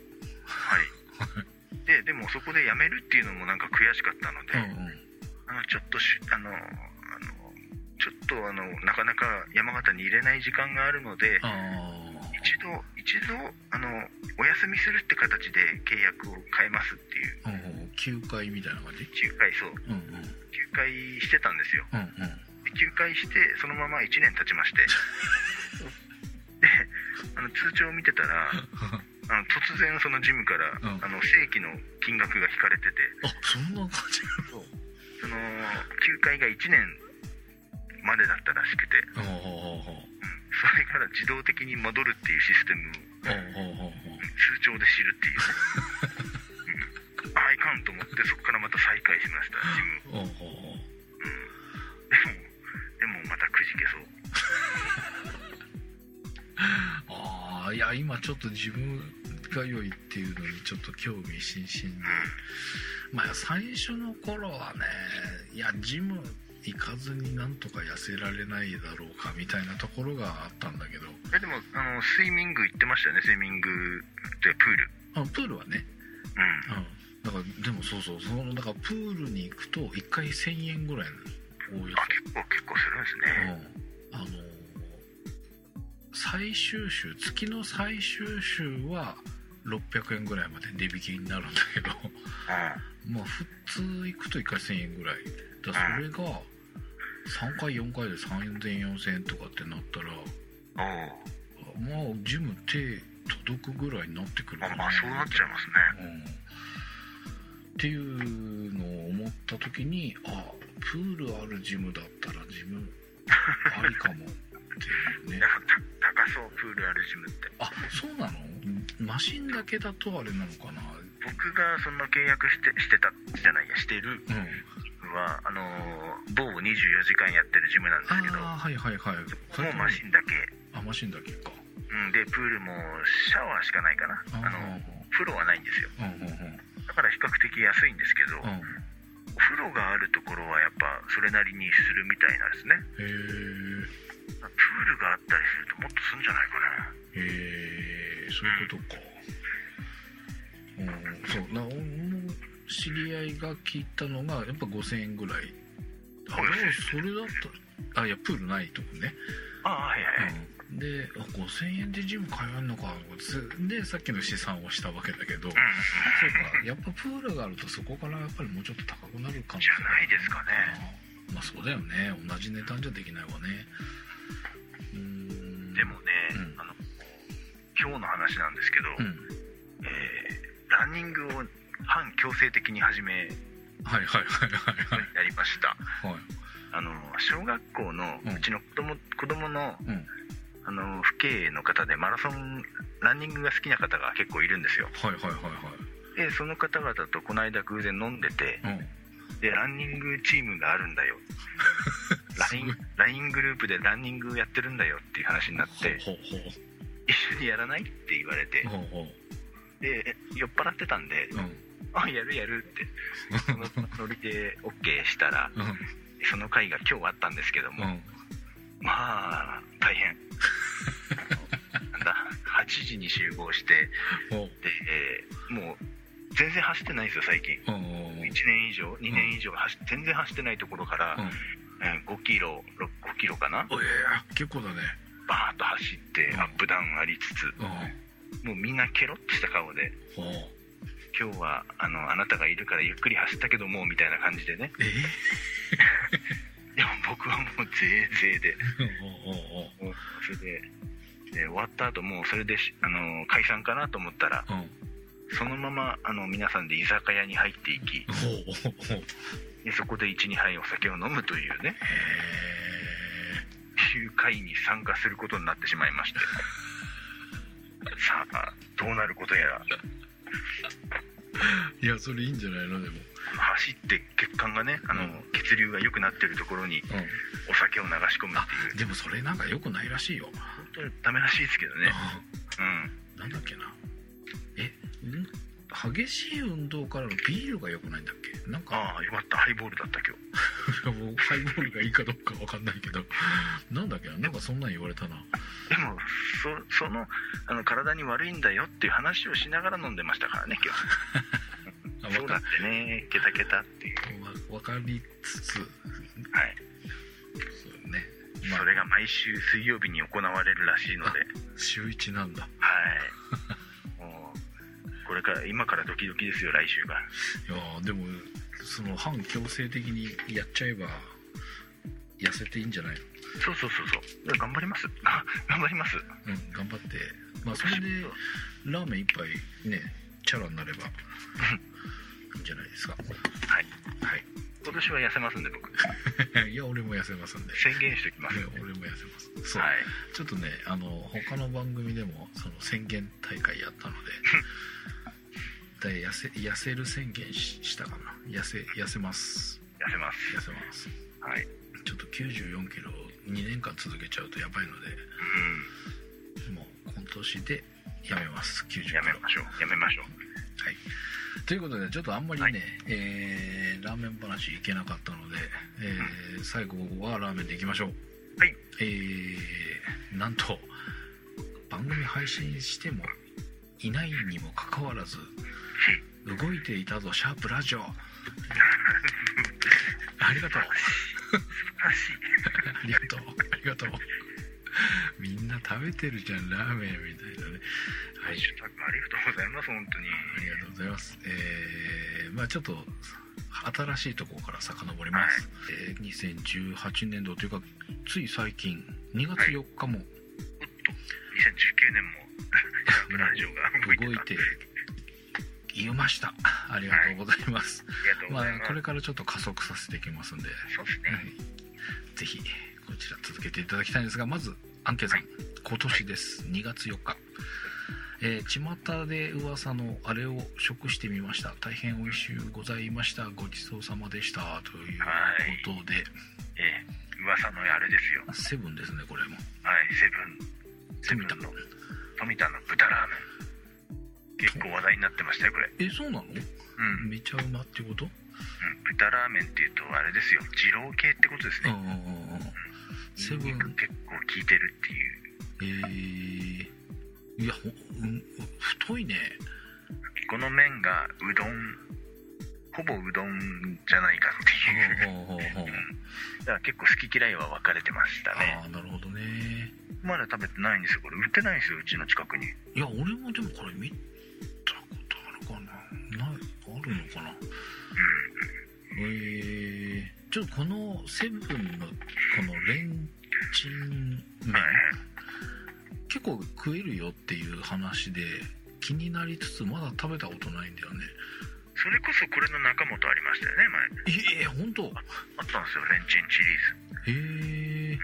S1: はい。ででもそこで辞めるっていうのもなんか悔しかったので、
S2: うんうん。
S1: あのちょっとしあのあのちょっとあのなかなか山形に入れない時間があるので
S2: あ
S1: 一度一度あのお休みするって形で契約を変えますっていう。
S2: 休会みたいな感じ？
S1: 仲介そう。
S2: うんうん。
S1: 休会してたんですよ。
S2: うんうん。
S1: で休会してそのまま1年経ちまして。であの通帳を見てたら あの突然そのジムから、
S2: うん。
S1: あの正規の金額が引かれてて。
S2: あそんな感じ
S1: その休会が1年までだったらしくて。
S2: うほうほ
S1: それから自動的に戻るっていうシステムを通帳で知るっていう、うん、あいかんと思ってそこからまた再開しました。ジムを
S2: うほうほ
S1: でもでもまたくじけそう。
S2: ああいや今ちょっと自分が良いっていうのにちょっと興味津々で。まあ最初の頃はねいやジム行かずになんとか痩せられないだろうかみたいなところがあったんだけど。
S1: えでもあのスイミング行ってましたよねスイミングでプール。
S2: あプールはね。
S1: うん。
S2: うん。だからでもそうそうそのだからプールに行くと1回1000円ぐらいのおおよ
S1: あ結構結構するんですね。
S2: そ、うん、あのー最終週月の最終週は600円ぐらいまで値引きになるんだけど。
S1: うん。
S2: まあ普通行くと1回1000円ぐらい。だそれが3回4回で3000 4000円とかってなったら
S1: お
S2: まあジム手届くぐらいになってくる
S1: おまあまあそうなっちゃいますね。
S2: うん。っていうのを思った時にあプールあるジムだったらジム ありかもっていうね。
S1: 高そうプールあるジムって。
S2: あそうなの？マシンだけだとあれなのかな？
S1: 僕がその契約してしてたじゃないやしてる。
S2: うん
S1: はあのー某24時間やってるジムなんですけど
S2: はいはいはい。
S1: もうマシンだけ、
S2: あマシンだけか。
S1: うん、でプールもシャワーしかないかな。
S2: あ
S1: あの風呂はないんですよ。だから比較的安いんですけど、
S2: うん。
S1: お風呂があるところはやっぱそれなりにするみたいなんですね。
S2: へえ
S1: プールがあったりするともっとするんじゃないかな。
S2: へえそういうことか。うんそう。な知り合いが聞いたのがやっぱ5000円ぐらい。あそれだったらあいやプールないとこね。
S1: ああはいはいはい、
S2: うん。であ5000円でジム通えるのか。つでさっきの試算をしたわけだけど、そうか。やっぱプールがあるとそこからやっぱりもうちょっと高くなるかもし
S1: じゃ
S2: れな
S1: ないいですかね。
S2: まあそうだよね。同じ値段じゃできないわね。う
S1: でもね、
S2: うん。
S1: あの今日の話なんですけど、
S2: うん。
S1: えーランニングを反強制的に始め
S2: はいはいはいはい
S1: やりました。
S2: はい。はい
S1: あの小学校の
S2: うん。
S1: うちの子供子供の
S2: うん。
S1: あの父兄の方でマラソンランニングが好きな方が結構いるんですよ。
S2: はいはいはい
S1: でその方々とこの間偶然飲んでて
S2: はいうん。
S1: でランニングチームがあるんだよ。LINE, グループでランニングやってるんだよっていう話になって
S2: ほうほう
S1: 一緒にやらないって言われて
S2: ほうほ
S1: で酔っ払ってたんで
S2: ううん
S1: あやるやるって そのノリで OK したら
S2: うん。
S1: その会が今日あったんですけども、
S2: うん。
S1: まあ大変。なんだ8時に集合して
S2: ほ
S1: で、えーもう全然走ってないんですよ最近。
S2: ううんうんう。ん
S1: 1年以上2年以上走全然走ってないところから、
S2: うん。
S1: えー5キロ5キロかな？
S2: 結構だね。
S1: バーッと走って
S2: うん。
S1: アップダウンありつつ
S2: うん。
S1: もうみんなケロッとした顔で今日はあのあなたがいるからゆっくり走ったけどもみたいな感じでね。
S2: え
S1: でも僕はもうぜいぜいでそれでで終わった後もうそれでしあの解散かなと思ったら
S2: ううん。
S1: そのままあの皆さんで居酒屋に入っていきでそこで12杯お酒を飲むというね。
S2: へ
S1: いう会に参加することになってしまいまして。さあどうなることやら。
S2: えいやそれいいんじゃないのでも。
S1: 走って血管がねあの、
S2: うん。
S1: 血流が良くなってるところに
S2: うん。
S1: お酒を流し込む
S2: あ
S1: っていう。
S2: でもそれなんか良くないらしいよ。
S1: 本当にダメらしいですけどね。うん。
S2: なんだっけな。えん？激しい運動からのビールが良くないんだっけ？なんか
S1: ああよかった。ハイボールだった今日。
S2: もうハイボールがいいかどうかわかんないけど。なんだっけな？なんかそんなん言われたな。
S1: でもそそのあの体に悪いんだよっていう話をしながら飲んでましたからね今
S2: あ
S1: 日そうだってね。ケタケタっていう。
S2: わわかりつつ。
S1: はい。
S2: そうね。まあ。
S1: それが毎週水曜日に行われるらしいので。
S2: 週一なんだ。
S1: はいこれから今からドキドキですよ来週が。
S2: いやーでもその反強制的にやっちゃえば痩せていいんじゃないの？
S1: そうそうそうそう。頑張ります。あ 頑張ります。
S2: うん頑張って。まあそれでラーメン一杯ねチャラになれば いいんじゃないですか？
S1: はい。
S2: はい。
S1: 今年は痩せますんで僕。
S2: いや俺も痩せますんで。
S1: 宣言しておきます。
S2: ね俺も痩せます。そう、
S1: はい。
S2: ちょっとねあの他の番組でもその宣言大会やったのでで痩せ痩せる宣言ししたかな？痩せ痩せます。
S1: 痩せます。
S2: 痩せます。
S1: はい。
S2: ちょっと9 4キロ2年間続けちゃうとやばいので。
S1: う
S2: もう今年でやめます。90キ
S1: ん
S2: ロ。
S1: やめましょう。やめましょう。
S2: はい。ということでちょっとあんまりね、
S1: はい。
S2: えーラーメン話いけなかったので、えー最後はラーメンでいきましょう。
S1: はい。
S2: えーなんと番組配信してもいないにもかかわらず動いていたぞシャープラジオ。ありがとう。
S1: 素晴らしい。
S2: ありがとう。ありがとう。みんな食べてるじゃんラーメンみたいなね。はい。
S1: ありがとうございます本当に。
S2: ありがとうございます。えーまあちょっと新しいところから遡ります。えー2018年度というかつい最近2月4日も。
S1: おっと。2019年も ラジオが動いてた
S2: 動いて言いました。ありがとうございます、
S1: あ
S2: これからちょっと加速させていきますんで、
S1: そうですね。
S2: はい、ぜひこちら続けていただきたいんですがまずアンケーさん。今年です。2月4日。えー、巷で噂のあれを食してみました。大変美味しゅうございました。ごちそうさまでした。ということで、
S1: ええ噂のあれですよ。
S2: セブンですねこれも。
S1: はい、セブン、セブンの富田の豚ラーメン。結構話題になってましたよ、これ。
S2: えそうなの？
S1: うん。
S2: めちゃうまってこと？
S1: うん豚ラーメンっていうと、あれですよ。二郎系ってことですね。
S2: うんセブン
S1: 結構効いてるっていう。
S2: えー、いやほ、うん、太いね
S1: この麺がうどん、ほぼうどんじゃないかっていうだから結構好き嫌いは分かれてましたね。
S2: ああなるほどね
S1: まだ食べてないんですよ、これ。売ってないんですよ、うちの近くに。
S2: いや俺もでもこれ見るのかなえー、ちょっとこのセブンのこのレンチン麺
S1: はい。
S2: 結構食えるよっていう話で気になりつつまだ食べたことないんだよね
S1: それこそこれの中本ありましたよね、前。
S2: ええー、本当？
S1: あったんですよ、レンチンシリーズ。
S2: へえ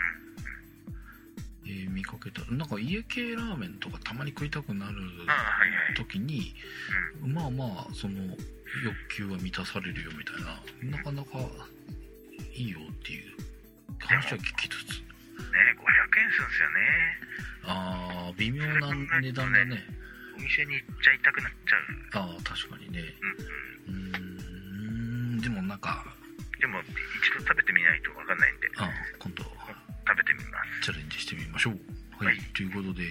S2: えー見かけたなんか家系ラーメンとかたまに食いたくなる
S1: ああ、はいはい。
S2: 時にまあまあその欲求は満たされるよみたいななかなかいいよっていう話は聞きつつ
S1: ね500円するんですよね。
S2: ああ微妙な値段だね
S1: お店に行っちゃいたくなっちゃう。
S2: ああ確かにね
S1: うんうん。
S2: でもなんか
S1: でも、一度食べてみないと分かんないんで、
S2: あ今度
S1: 食べてみます。
S2: チャレンジしてみましょうはい、
S1: はい
S2: ということで、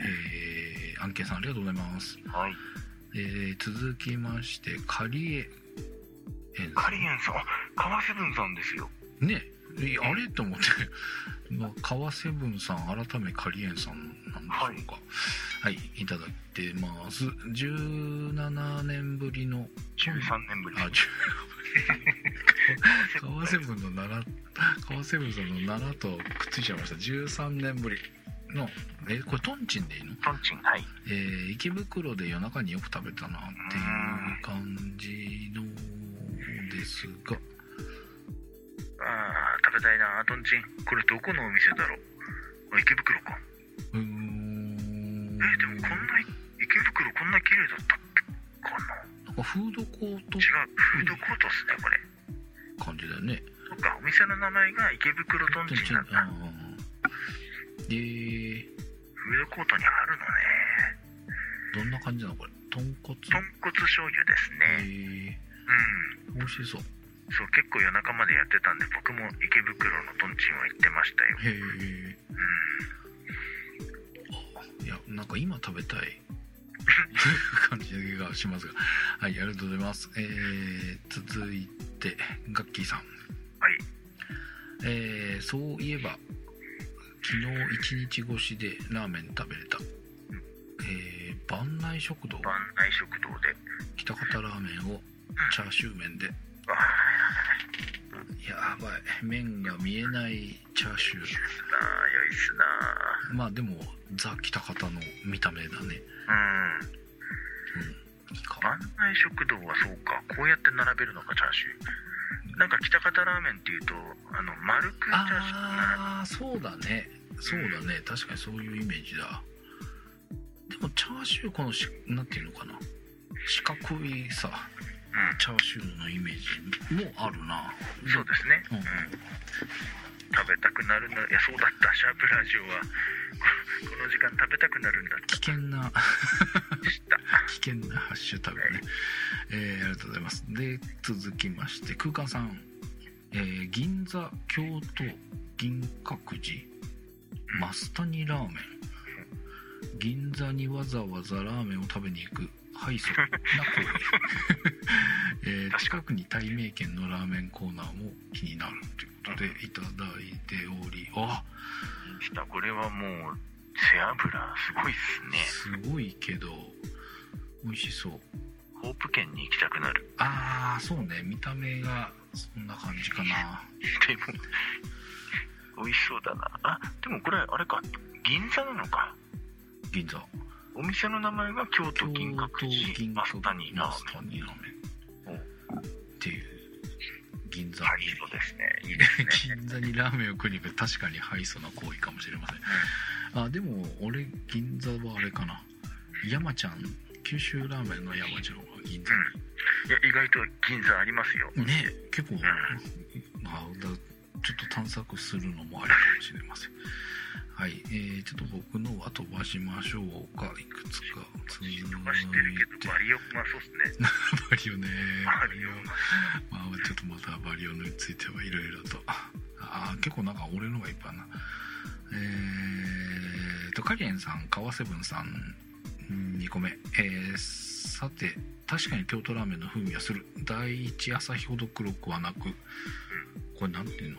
S2: えー、アンケンさんありがとうございます、
S1: はい。
S2: えー、続きましてカリエ園
S1: カリエンさん、あ川セブンさんですよ。
S2: ね。えあれ？と思って、まあ、川セブンさん改めカリエンさんなんでしょうか。はい、い、ただいてます。17年ぶりの。
S1: 13年ぶり。
S2: あ10 川セブンの奈良川セブンさんの奈良とくっついちゃいました。13年ぶりのえこれトンチンでいいの？
S1: トンチン、はい。
S2: えー池袋で夜中によく食べたなっていう感じのですが
S1: ああ、食べたいな、トンチン。これどこのお店だろう？あ池袋か。
S2: うーん
S1: え、でもこんな、池袋こんな綺麗だったっけかな？
S2: なんかフードコート
S1: 違う、フードコートっすね、これ。
S2: 感じだよね
S1: そっか、お店の名前が池袋トンチンなんだ。
S2: でー
S1: フードコートにあるのね。
S2: どんな感じなのこれ？豚骨？
S1: 豚骨醤油です
S2: え
S1: ね。
S2: ー、
S1: うん。
S2: 美味しそう
S1: そう、結構夜中までやってたんで、僕も池袋のトンチンは行ってましたよ。
S2: へえいやなんか今食べたい 感じがしますがはいありがとうございますえー、続いてガッキーさん
S1: はい。
S2: えー、そういえば昨日一日越しでラーメン食べれた、えー、万内食堂。
S1: 万内食堂で。
S2: 北方ラーメンをチャーシュー麺で。
S1: あ
S2: やばい。麺が見えないチャーシュー。
S1: あ、なあ、良いっすな
S2: まあでもザ北方の見た目だね。
S1: あ。うん。
S2: いいか。
S1: 万内食堂はそうか、こうやって並べるのか、チャーシュー。なんか北方ラーメンっていうと、あの、丸くチャーシュー。が
S2: ああそうだねそうだね確かにそういうイメージだでもチャーシューこのしなんていうのかな四角いさ
S1: うん。
S2: チャーシューのイメージもあるな
S1: そうですね。
S2: うん
S1: うん。食べたくなるな。いや、そうだった。シャープラジオは、ここの時間食べたくなるんだっ
S2: 危険な。危険なハッシュタグね、えーありがとうございますで続きまして空間さん、えー銀座京都銀閣寺増谷ラーメン。銀座にわざわざラーメンを食べに行く。敗訴な行為、えー近くに対名店のラーメンコーナーも気になるということでいただいており。あ
S1: した。これはもう、背脂、すごいっすね。
S2: すごいけど美味しそう。
S1: ホープ県に行きたくなる。
S2: ああそうね。見た目がそんな感じかな。
S1: でも、美味しそうだな。あ、でもこれ、あれか、銀座なのか。
S2: 銀座。
S1: お店の名前が京都金閣寺
S2: 銀
S1: マスタニーラーメ
S2: ン。っていう銀座。
S1: ンハイソですね。いいですね。
S2: 銀座にラーメンを食いに行く確かにハイソな行為かもしれません、あでも俺銀座はあれかな。山ちゃん九州ラーメンの山ちゃんは銀座。
S1: いや意外と銀座ありますよ。
S2: にね結構、あだちょっと探索するのもありかもしれません。はい、えー、ちょっと僕のは飛ばしましょうか。いくつか。続いて
S1: 飛ばしてるけどバリオまあそうですね。
S2: バリオね。
S1: バリオ
S2: まあちょっとまたバリオについてはいろいろと。ああ結構なんか俺のがいっぱいな。えーとカリエンさん川瀬文さん2個目。えーさて確かに京都ラーメンの風味はする。第一朝日ほど黒くはなくこれなんていうの？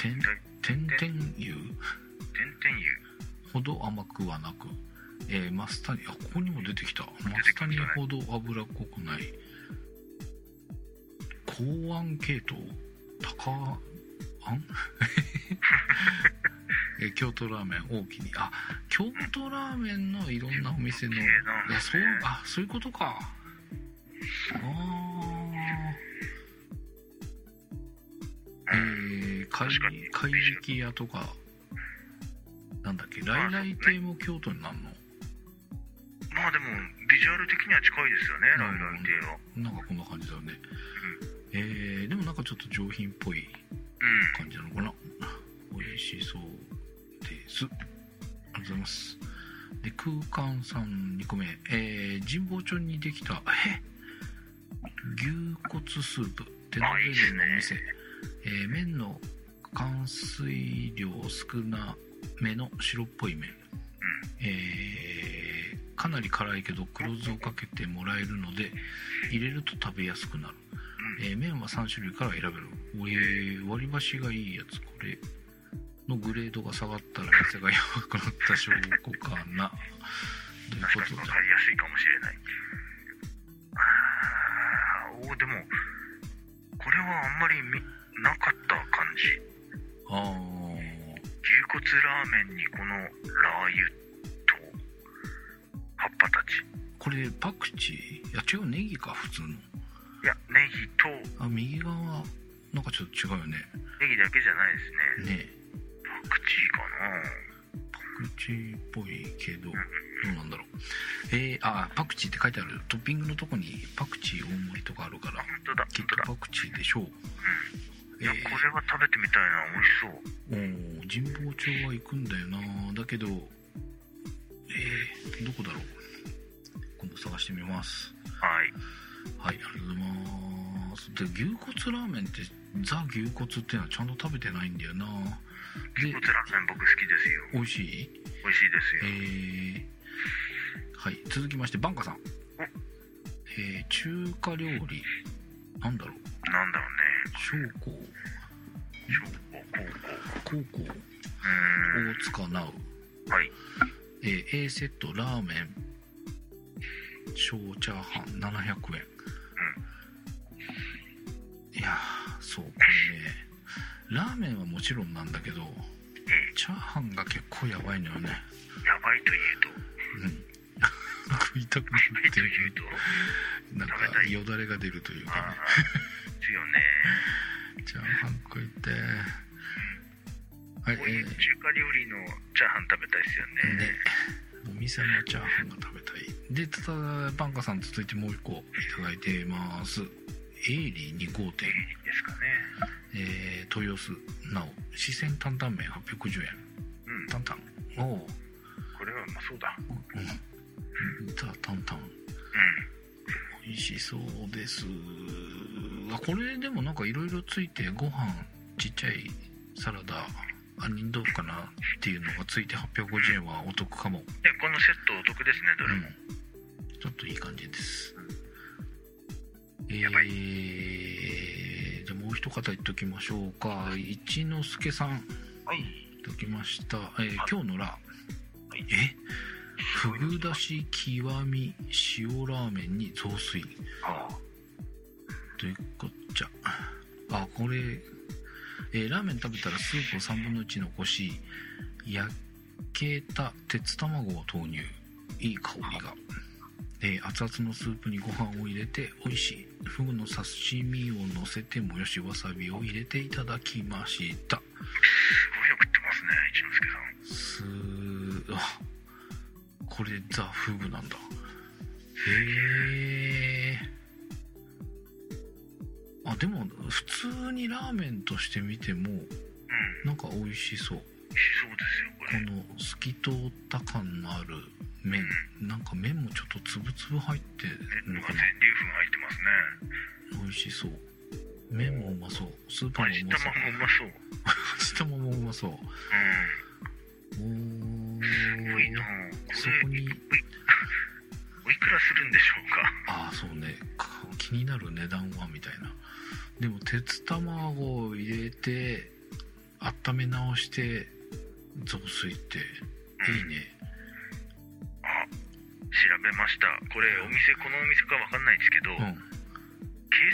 S2: 天天々湯
S1: 点々湯
S2: ほど甘くはなく、えーマスタニあここにも出てきた。マスタニ
S1: ましたね
S2: ほど脂っこくない。公安系統。高あん えー京都ラーメン大きに。あ京都ラーメンのいろんなお店の。いやそうあそういうことか。ああえー、貝
S1: 確かに
S2: 貝引き屋とかなんだっけ来来亭も京都になるの？
S1: まあでもビジュアル的には近いですよね
S2: うん
S1: ライライ亭は。
S2: なんかこんな感じだよね、えー、でもなんかちょっと上品っぽい
S1: うん。
S2: 感じなのかな？美味しそうです。ありがとうございます。で空間さん2個目。えー、神保町にできたえ牛骨スープ。手の上のお店、えー麺の含水量少なめの白っぽい麺、えーかなり辛いけど黒酢をかけてもらえるので入れると食べやすくなる、えー麺は3種類から選べる、えー割り箸がいいやつ。これのグレードが下がったら店がやばくなった証拠かな。ということで
S1: 分かりやすいかもしれない。あーおでもこれはあんまりみなかった感じ。
S2: ああ
S1: 牛骨ラーメンにこのラー油と葉っぱたち。
S2: これパクチー？いや違うネギか普通の。
S1: いやネギと
S2: あ右側なんかちょっと違うよね。
S1: ネギだけじゃないですね。
S2: ね。
S1: パクチーかな。
S2: パクチーっぽいけどどうなんだろう。えー、あパクチーって書いてある。トッピングのとこにパクチー大盛りとかあるから
S1: あ本当だ
S2: きっとパクチーでしょう、
S1: いやこれは食べてみたいな美味しそう。
S2: おー神保町は行くんだよな。だけどえー、どこだろう。今度探してみます。
S1: はい。
S2: はいありがとうございます。で牛骨ラーメンってザ牛骨っていうのはちゃんと食べてないんだよな。で
S1: 牛骨ラーメン僕好きですよ。
S2: 美味しい？
S1: 美味しいですよ、
S2: えー。はい続きましてバンカさん。えー中華料理。なんだろう
S1: なんだろうね。小高校。
S2: 高校。
S1: うーん。
S2: 大塚直
S1: はい。
S2: えー A セットラーメン小チャーハン700円、いやーそうこれねラーメンはもちろんなんだけど
S1: え
S2: チャーハンが結構やばいのよね。
S1: やばいというと。
S2: うん食いたくな
S1: やばい
S2: って
S1: というと
S2: なんかよだれが出るというか
S1: あですよね
S2: チャーハン食いてはい
S1: こういう中華料理のチャーハン食べたいですよ、ね
S2: ねお店のチャーハンが食べたいでただパンカさん続いてもう一個いただいてますエイリー2号店
S1: ですかね
S2: えー、豊洲なお四川担々麺810円
S1: うん
S2: 担々おお
S1: これはうまそうだ
S2: うんザ担々
S1: う
S2: 美味しそうです。あこれでもなんかいろいろついてご飯ちっちゃいサラダ杏仁豆腐かなっていうのがついて850円はお得かも。
S1: このセットお得ですねどれも、
S2: うん。ちょっといい感じです。え
S1: やばい
S2: ー、じゃあもう一方言っときましょうか。一之輔さん。
S1: はい。
S2: いただきました、えー今日のラ
S1: い。
S2: え？ふぐだし極み塩ラーメンに雑炊。
S1: ああ。
S2: というこっちゃ。あこれ、えーラーメン食べたらスープを3分の1残し焼けた鉄卵を投入。いい香りが、えー熱々のスープにご飯を入れて美味しい。フグの刺身を乗せてもよしわさびを入れていただきました。
S1: すごいよく食ってますね一之輔さん
S2: これザ・フグなんだ。へえあでも普通にラーメンとして見ても
S1: うん。
S2: なんか美味しそう。
S1: 美味しそうですよこ
S2: こ
S1: れ
S2: の透き通った感のある麺。なんか麺もちょっとつぶつぶ入ってるのかな。
S1: 全粒粉入ってますね。
S2: 美味しそう。麺もうまそう。スープもう
S1: 味
S2: まそう。
S1: 玉もうまそう。
S2: 味玉 もうまそう。
S1: う
S2: お
S1: んすごいな。
S2: そこに
S1: おいくらするんでしょうか？
S2: ああそうね。か気になる値段はみたいな。でも鉄卵を入れて温め直して雑炊っていいね。
S1: あ調べました。これお店このお店かわかんないですけど、
S2: うん。
S1: 圭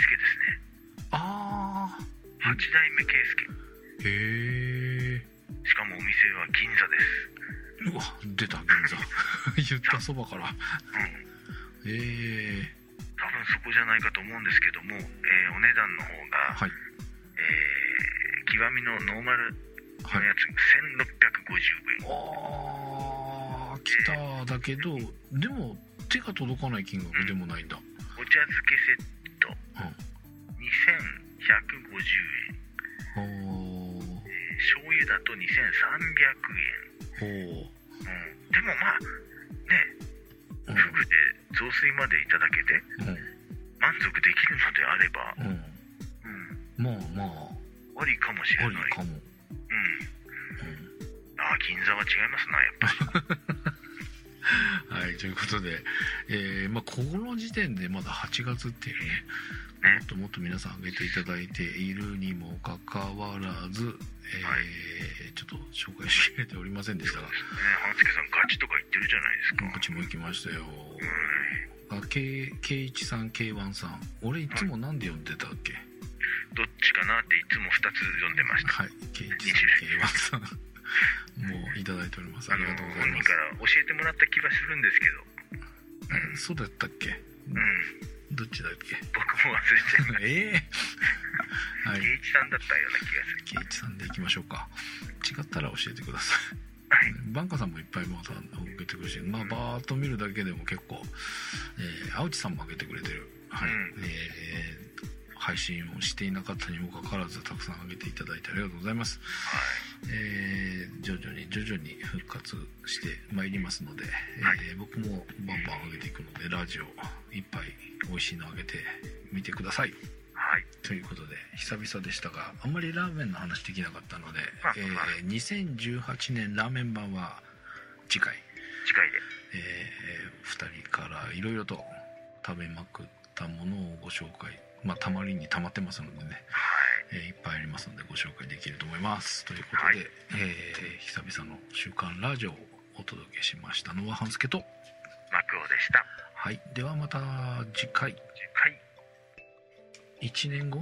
S1: 介ですね。
S2: ああ
S1: 八代目圭介
S2: へえ
S1: しかもお店は銀座です。
S2: うわ出た。銀座 言ったそばから。
S1: うん。
S2: ええ。
S1: 多分そこじゃないかと思うんですけども、えーお値段の方が、
S2: はい。
S1: えー極みのノーマル
S2: はい。
S1: のやつが1650円、
S2: ああ来ただけどでも手が届かない金額でもないんだ。
S1: お茶漬けセット。2150円。
S2: おー
S1: 醤油だと2300
S2: おー
S1: 円、うん、でもまあね
S2: うん
S1: フグで雑炊までいただけて満足できるのであれば、
S2: うん。うん。
S1: うん、
S2: まあ。ま
S1: ありかもし
S2: ああ
S1: れない。
S2: りかも、
S1: うん。
S2: うん。
S1: あ銀座は違いますなやっぱり。
S2: はい、ということで、えーまあ、この時点でまだ8月っていうね、
S1: ね。
S2: もっともっと皆さん挙げていただいているにもかかわらず、えー
S1: はい
S2: ちょっと紹介しきれておりませんでしたが、
S1: ね半助さんガチとか言ってるじゃないですか、
S2: こっちも行きましたよ。
S1: うん
S2: あ、K、K1 さん、K1 さん。俺いつもなんで呼んでたっけ？
S1: どっちかなっていつも2つ読んでました
S2: はい、K1 さん、K1 さん。もういただいております。ありがとうございます。
S1: 本人から教えてもらった気がするんですけど
S2: えそうだったっけ？
S1: うん
S2: どっちだっけ？
S1: 僕も忘れちゃいまし
S2: ええ。
S1: た
S2: はい。
S1: 圭一さんだったような気がする。
S2: ケイチさんでいきましょうか。違ったら教えてください。
S1: はい。
S2: バンカさんもいっぱいまた受けてくれる。しまあバーッと見るだけでも結構、えー、青地さんも上げてくれてる、はい。
S1: うん。
S2: えー配信をしていなかったにもかかわらずたくさん上げていただいてありがとうございます、
S1: はい。
S2: えー徐々に徐々に復活してまいりますので、
S1: はい。
S2: えー僕もバンバン上げていくのでラジオいっぱい美味しいの上げてみてください。
S1: はい。
S2: ということで久々でしたがあんまりラーメンの話できなかったので、
S1: あ
S2: えー2018年ラーメン版は次回、
S1: 次回で。
S2: え2人からいろいろと食べまくったものをご紹介まあたまりに溜まってますのでね、
S1: はい。
S2: えーいっぱいありますのでご紹介できると思います。ということで、
S1: はい。
S2: えー久々の「週刊ラジオ」をお届けしましたのは半助と。
S1: マクオでした。
S2: はい。ではまた次回。
S1: 次回。
S2: 1年後？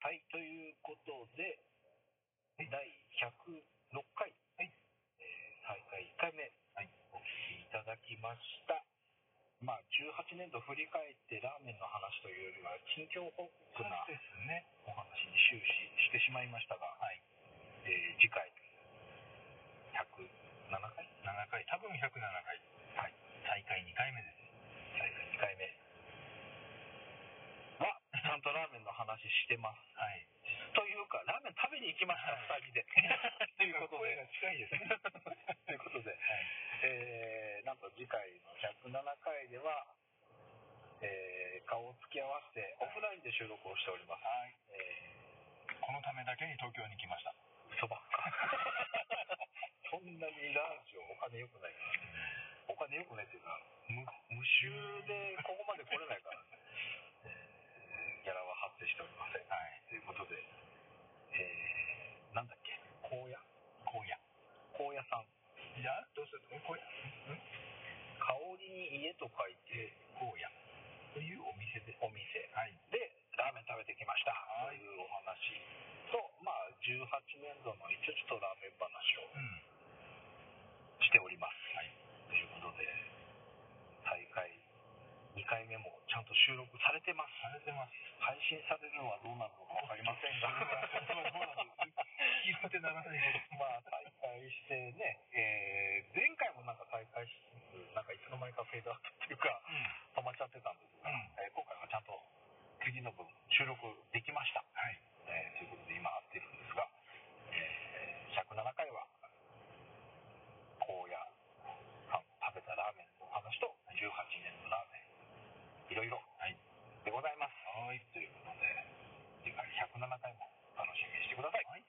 S4: はい、ということで、第106回、はい。えー大会1回目、はい、お聞きいただきました。まあ、18年度振り返ってラーメンの話というよりは、近況報告なですね、お話に終始してしまいましたが、はいえー次回、107回 ?7 回？多分107回。はい、大会2回目です。大会2回目。は、ちゃんとラーメンの話してます。はい。というか、ラーメン食べに行きました、二、人で。ということで。近いですね。ということで、えー、なんと次回の107回では、えー、顔を突き合わせてオフラインで収録をしております。はい。えー、このためだけに東京に来ました。嘘ばっか。そんなにラジオお金良くない。お金良くないっていうか、無無臭でここまで来れないから。ギャラは発生しておりません。はい。ということで、えー、なんだっけ、荒野荒野。荒野さん。いや、どうする荒野？香りに家と書いて、荒野。というお店で、お店。はい。で、ラーメン食べてきまと、まあ、18年度の一応ちょっとラーメン話をしております。ということで、大会2回目もちゃんと収録されてます。されてます。配信されるのはどうなるのかわかりませんが、ならないまあ、大会してね、えー、前回もなんか大会し、なんかいつの間にかフェードアウトっていうか、うん、止まっちゃってたんですが、うん、えー、今回はちゃんと次の分収録できました。
S5: はい。
S4: えー、ということで今会ってるんですが、えー、107回はいろいろはいでございます。はい。ということで、次回107回も楽しみにしてください。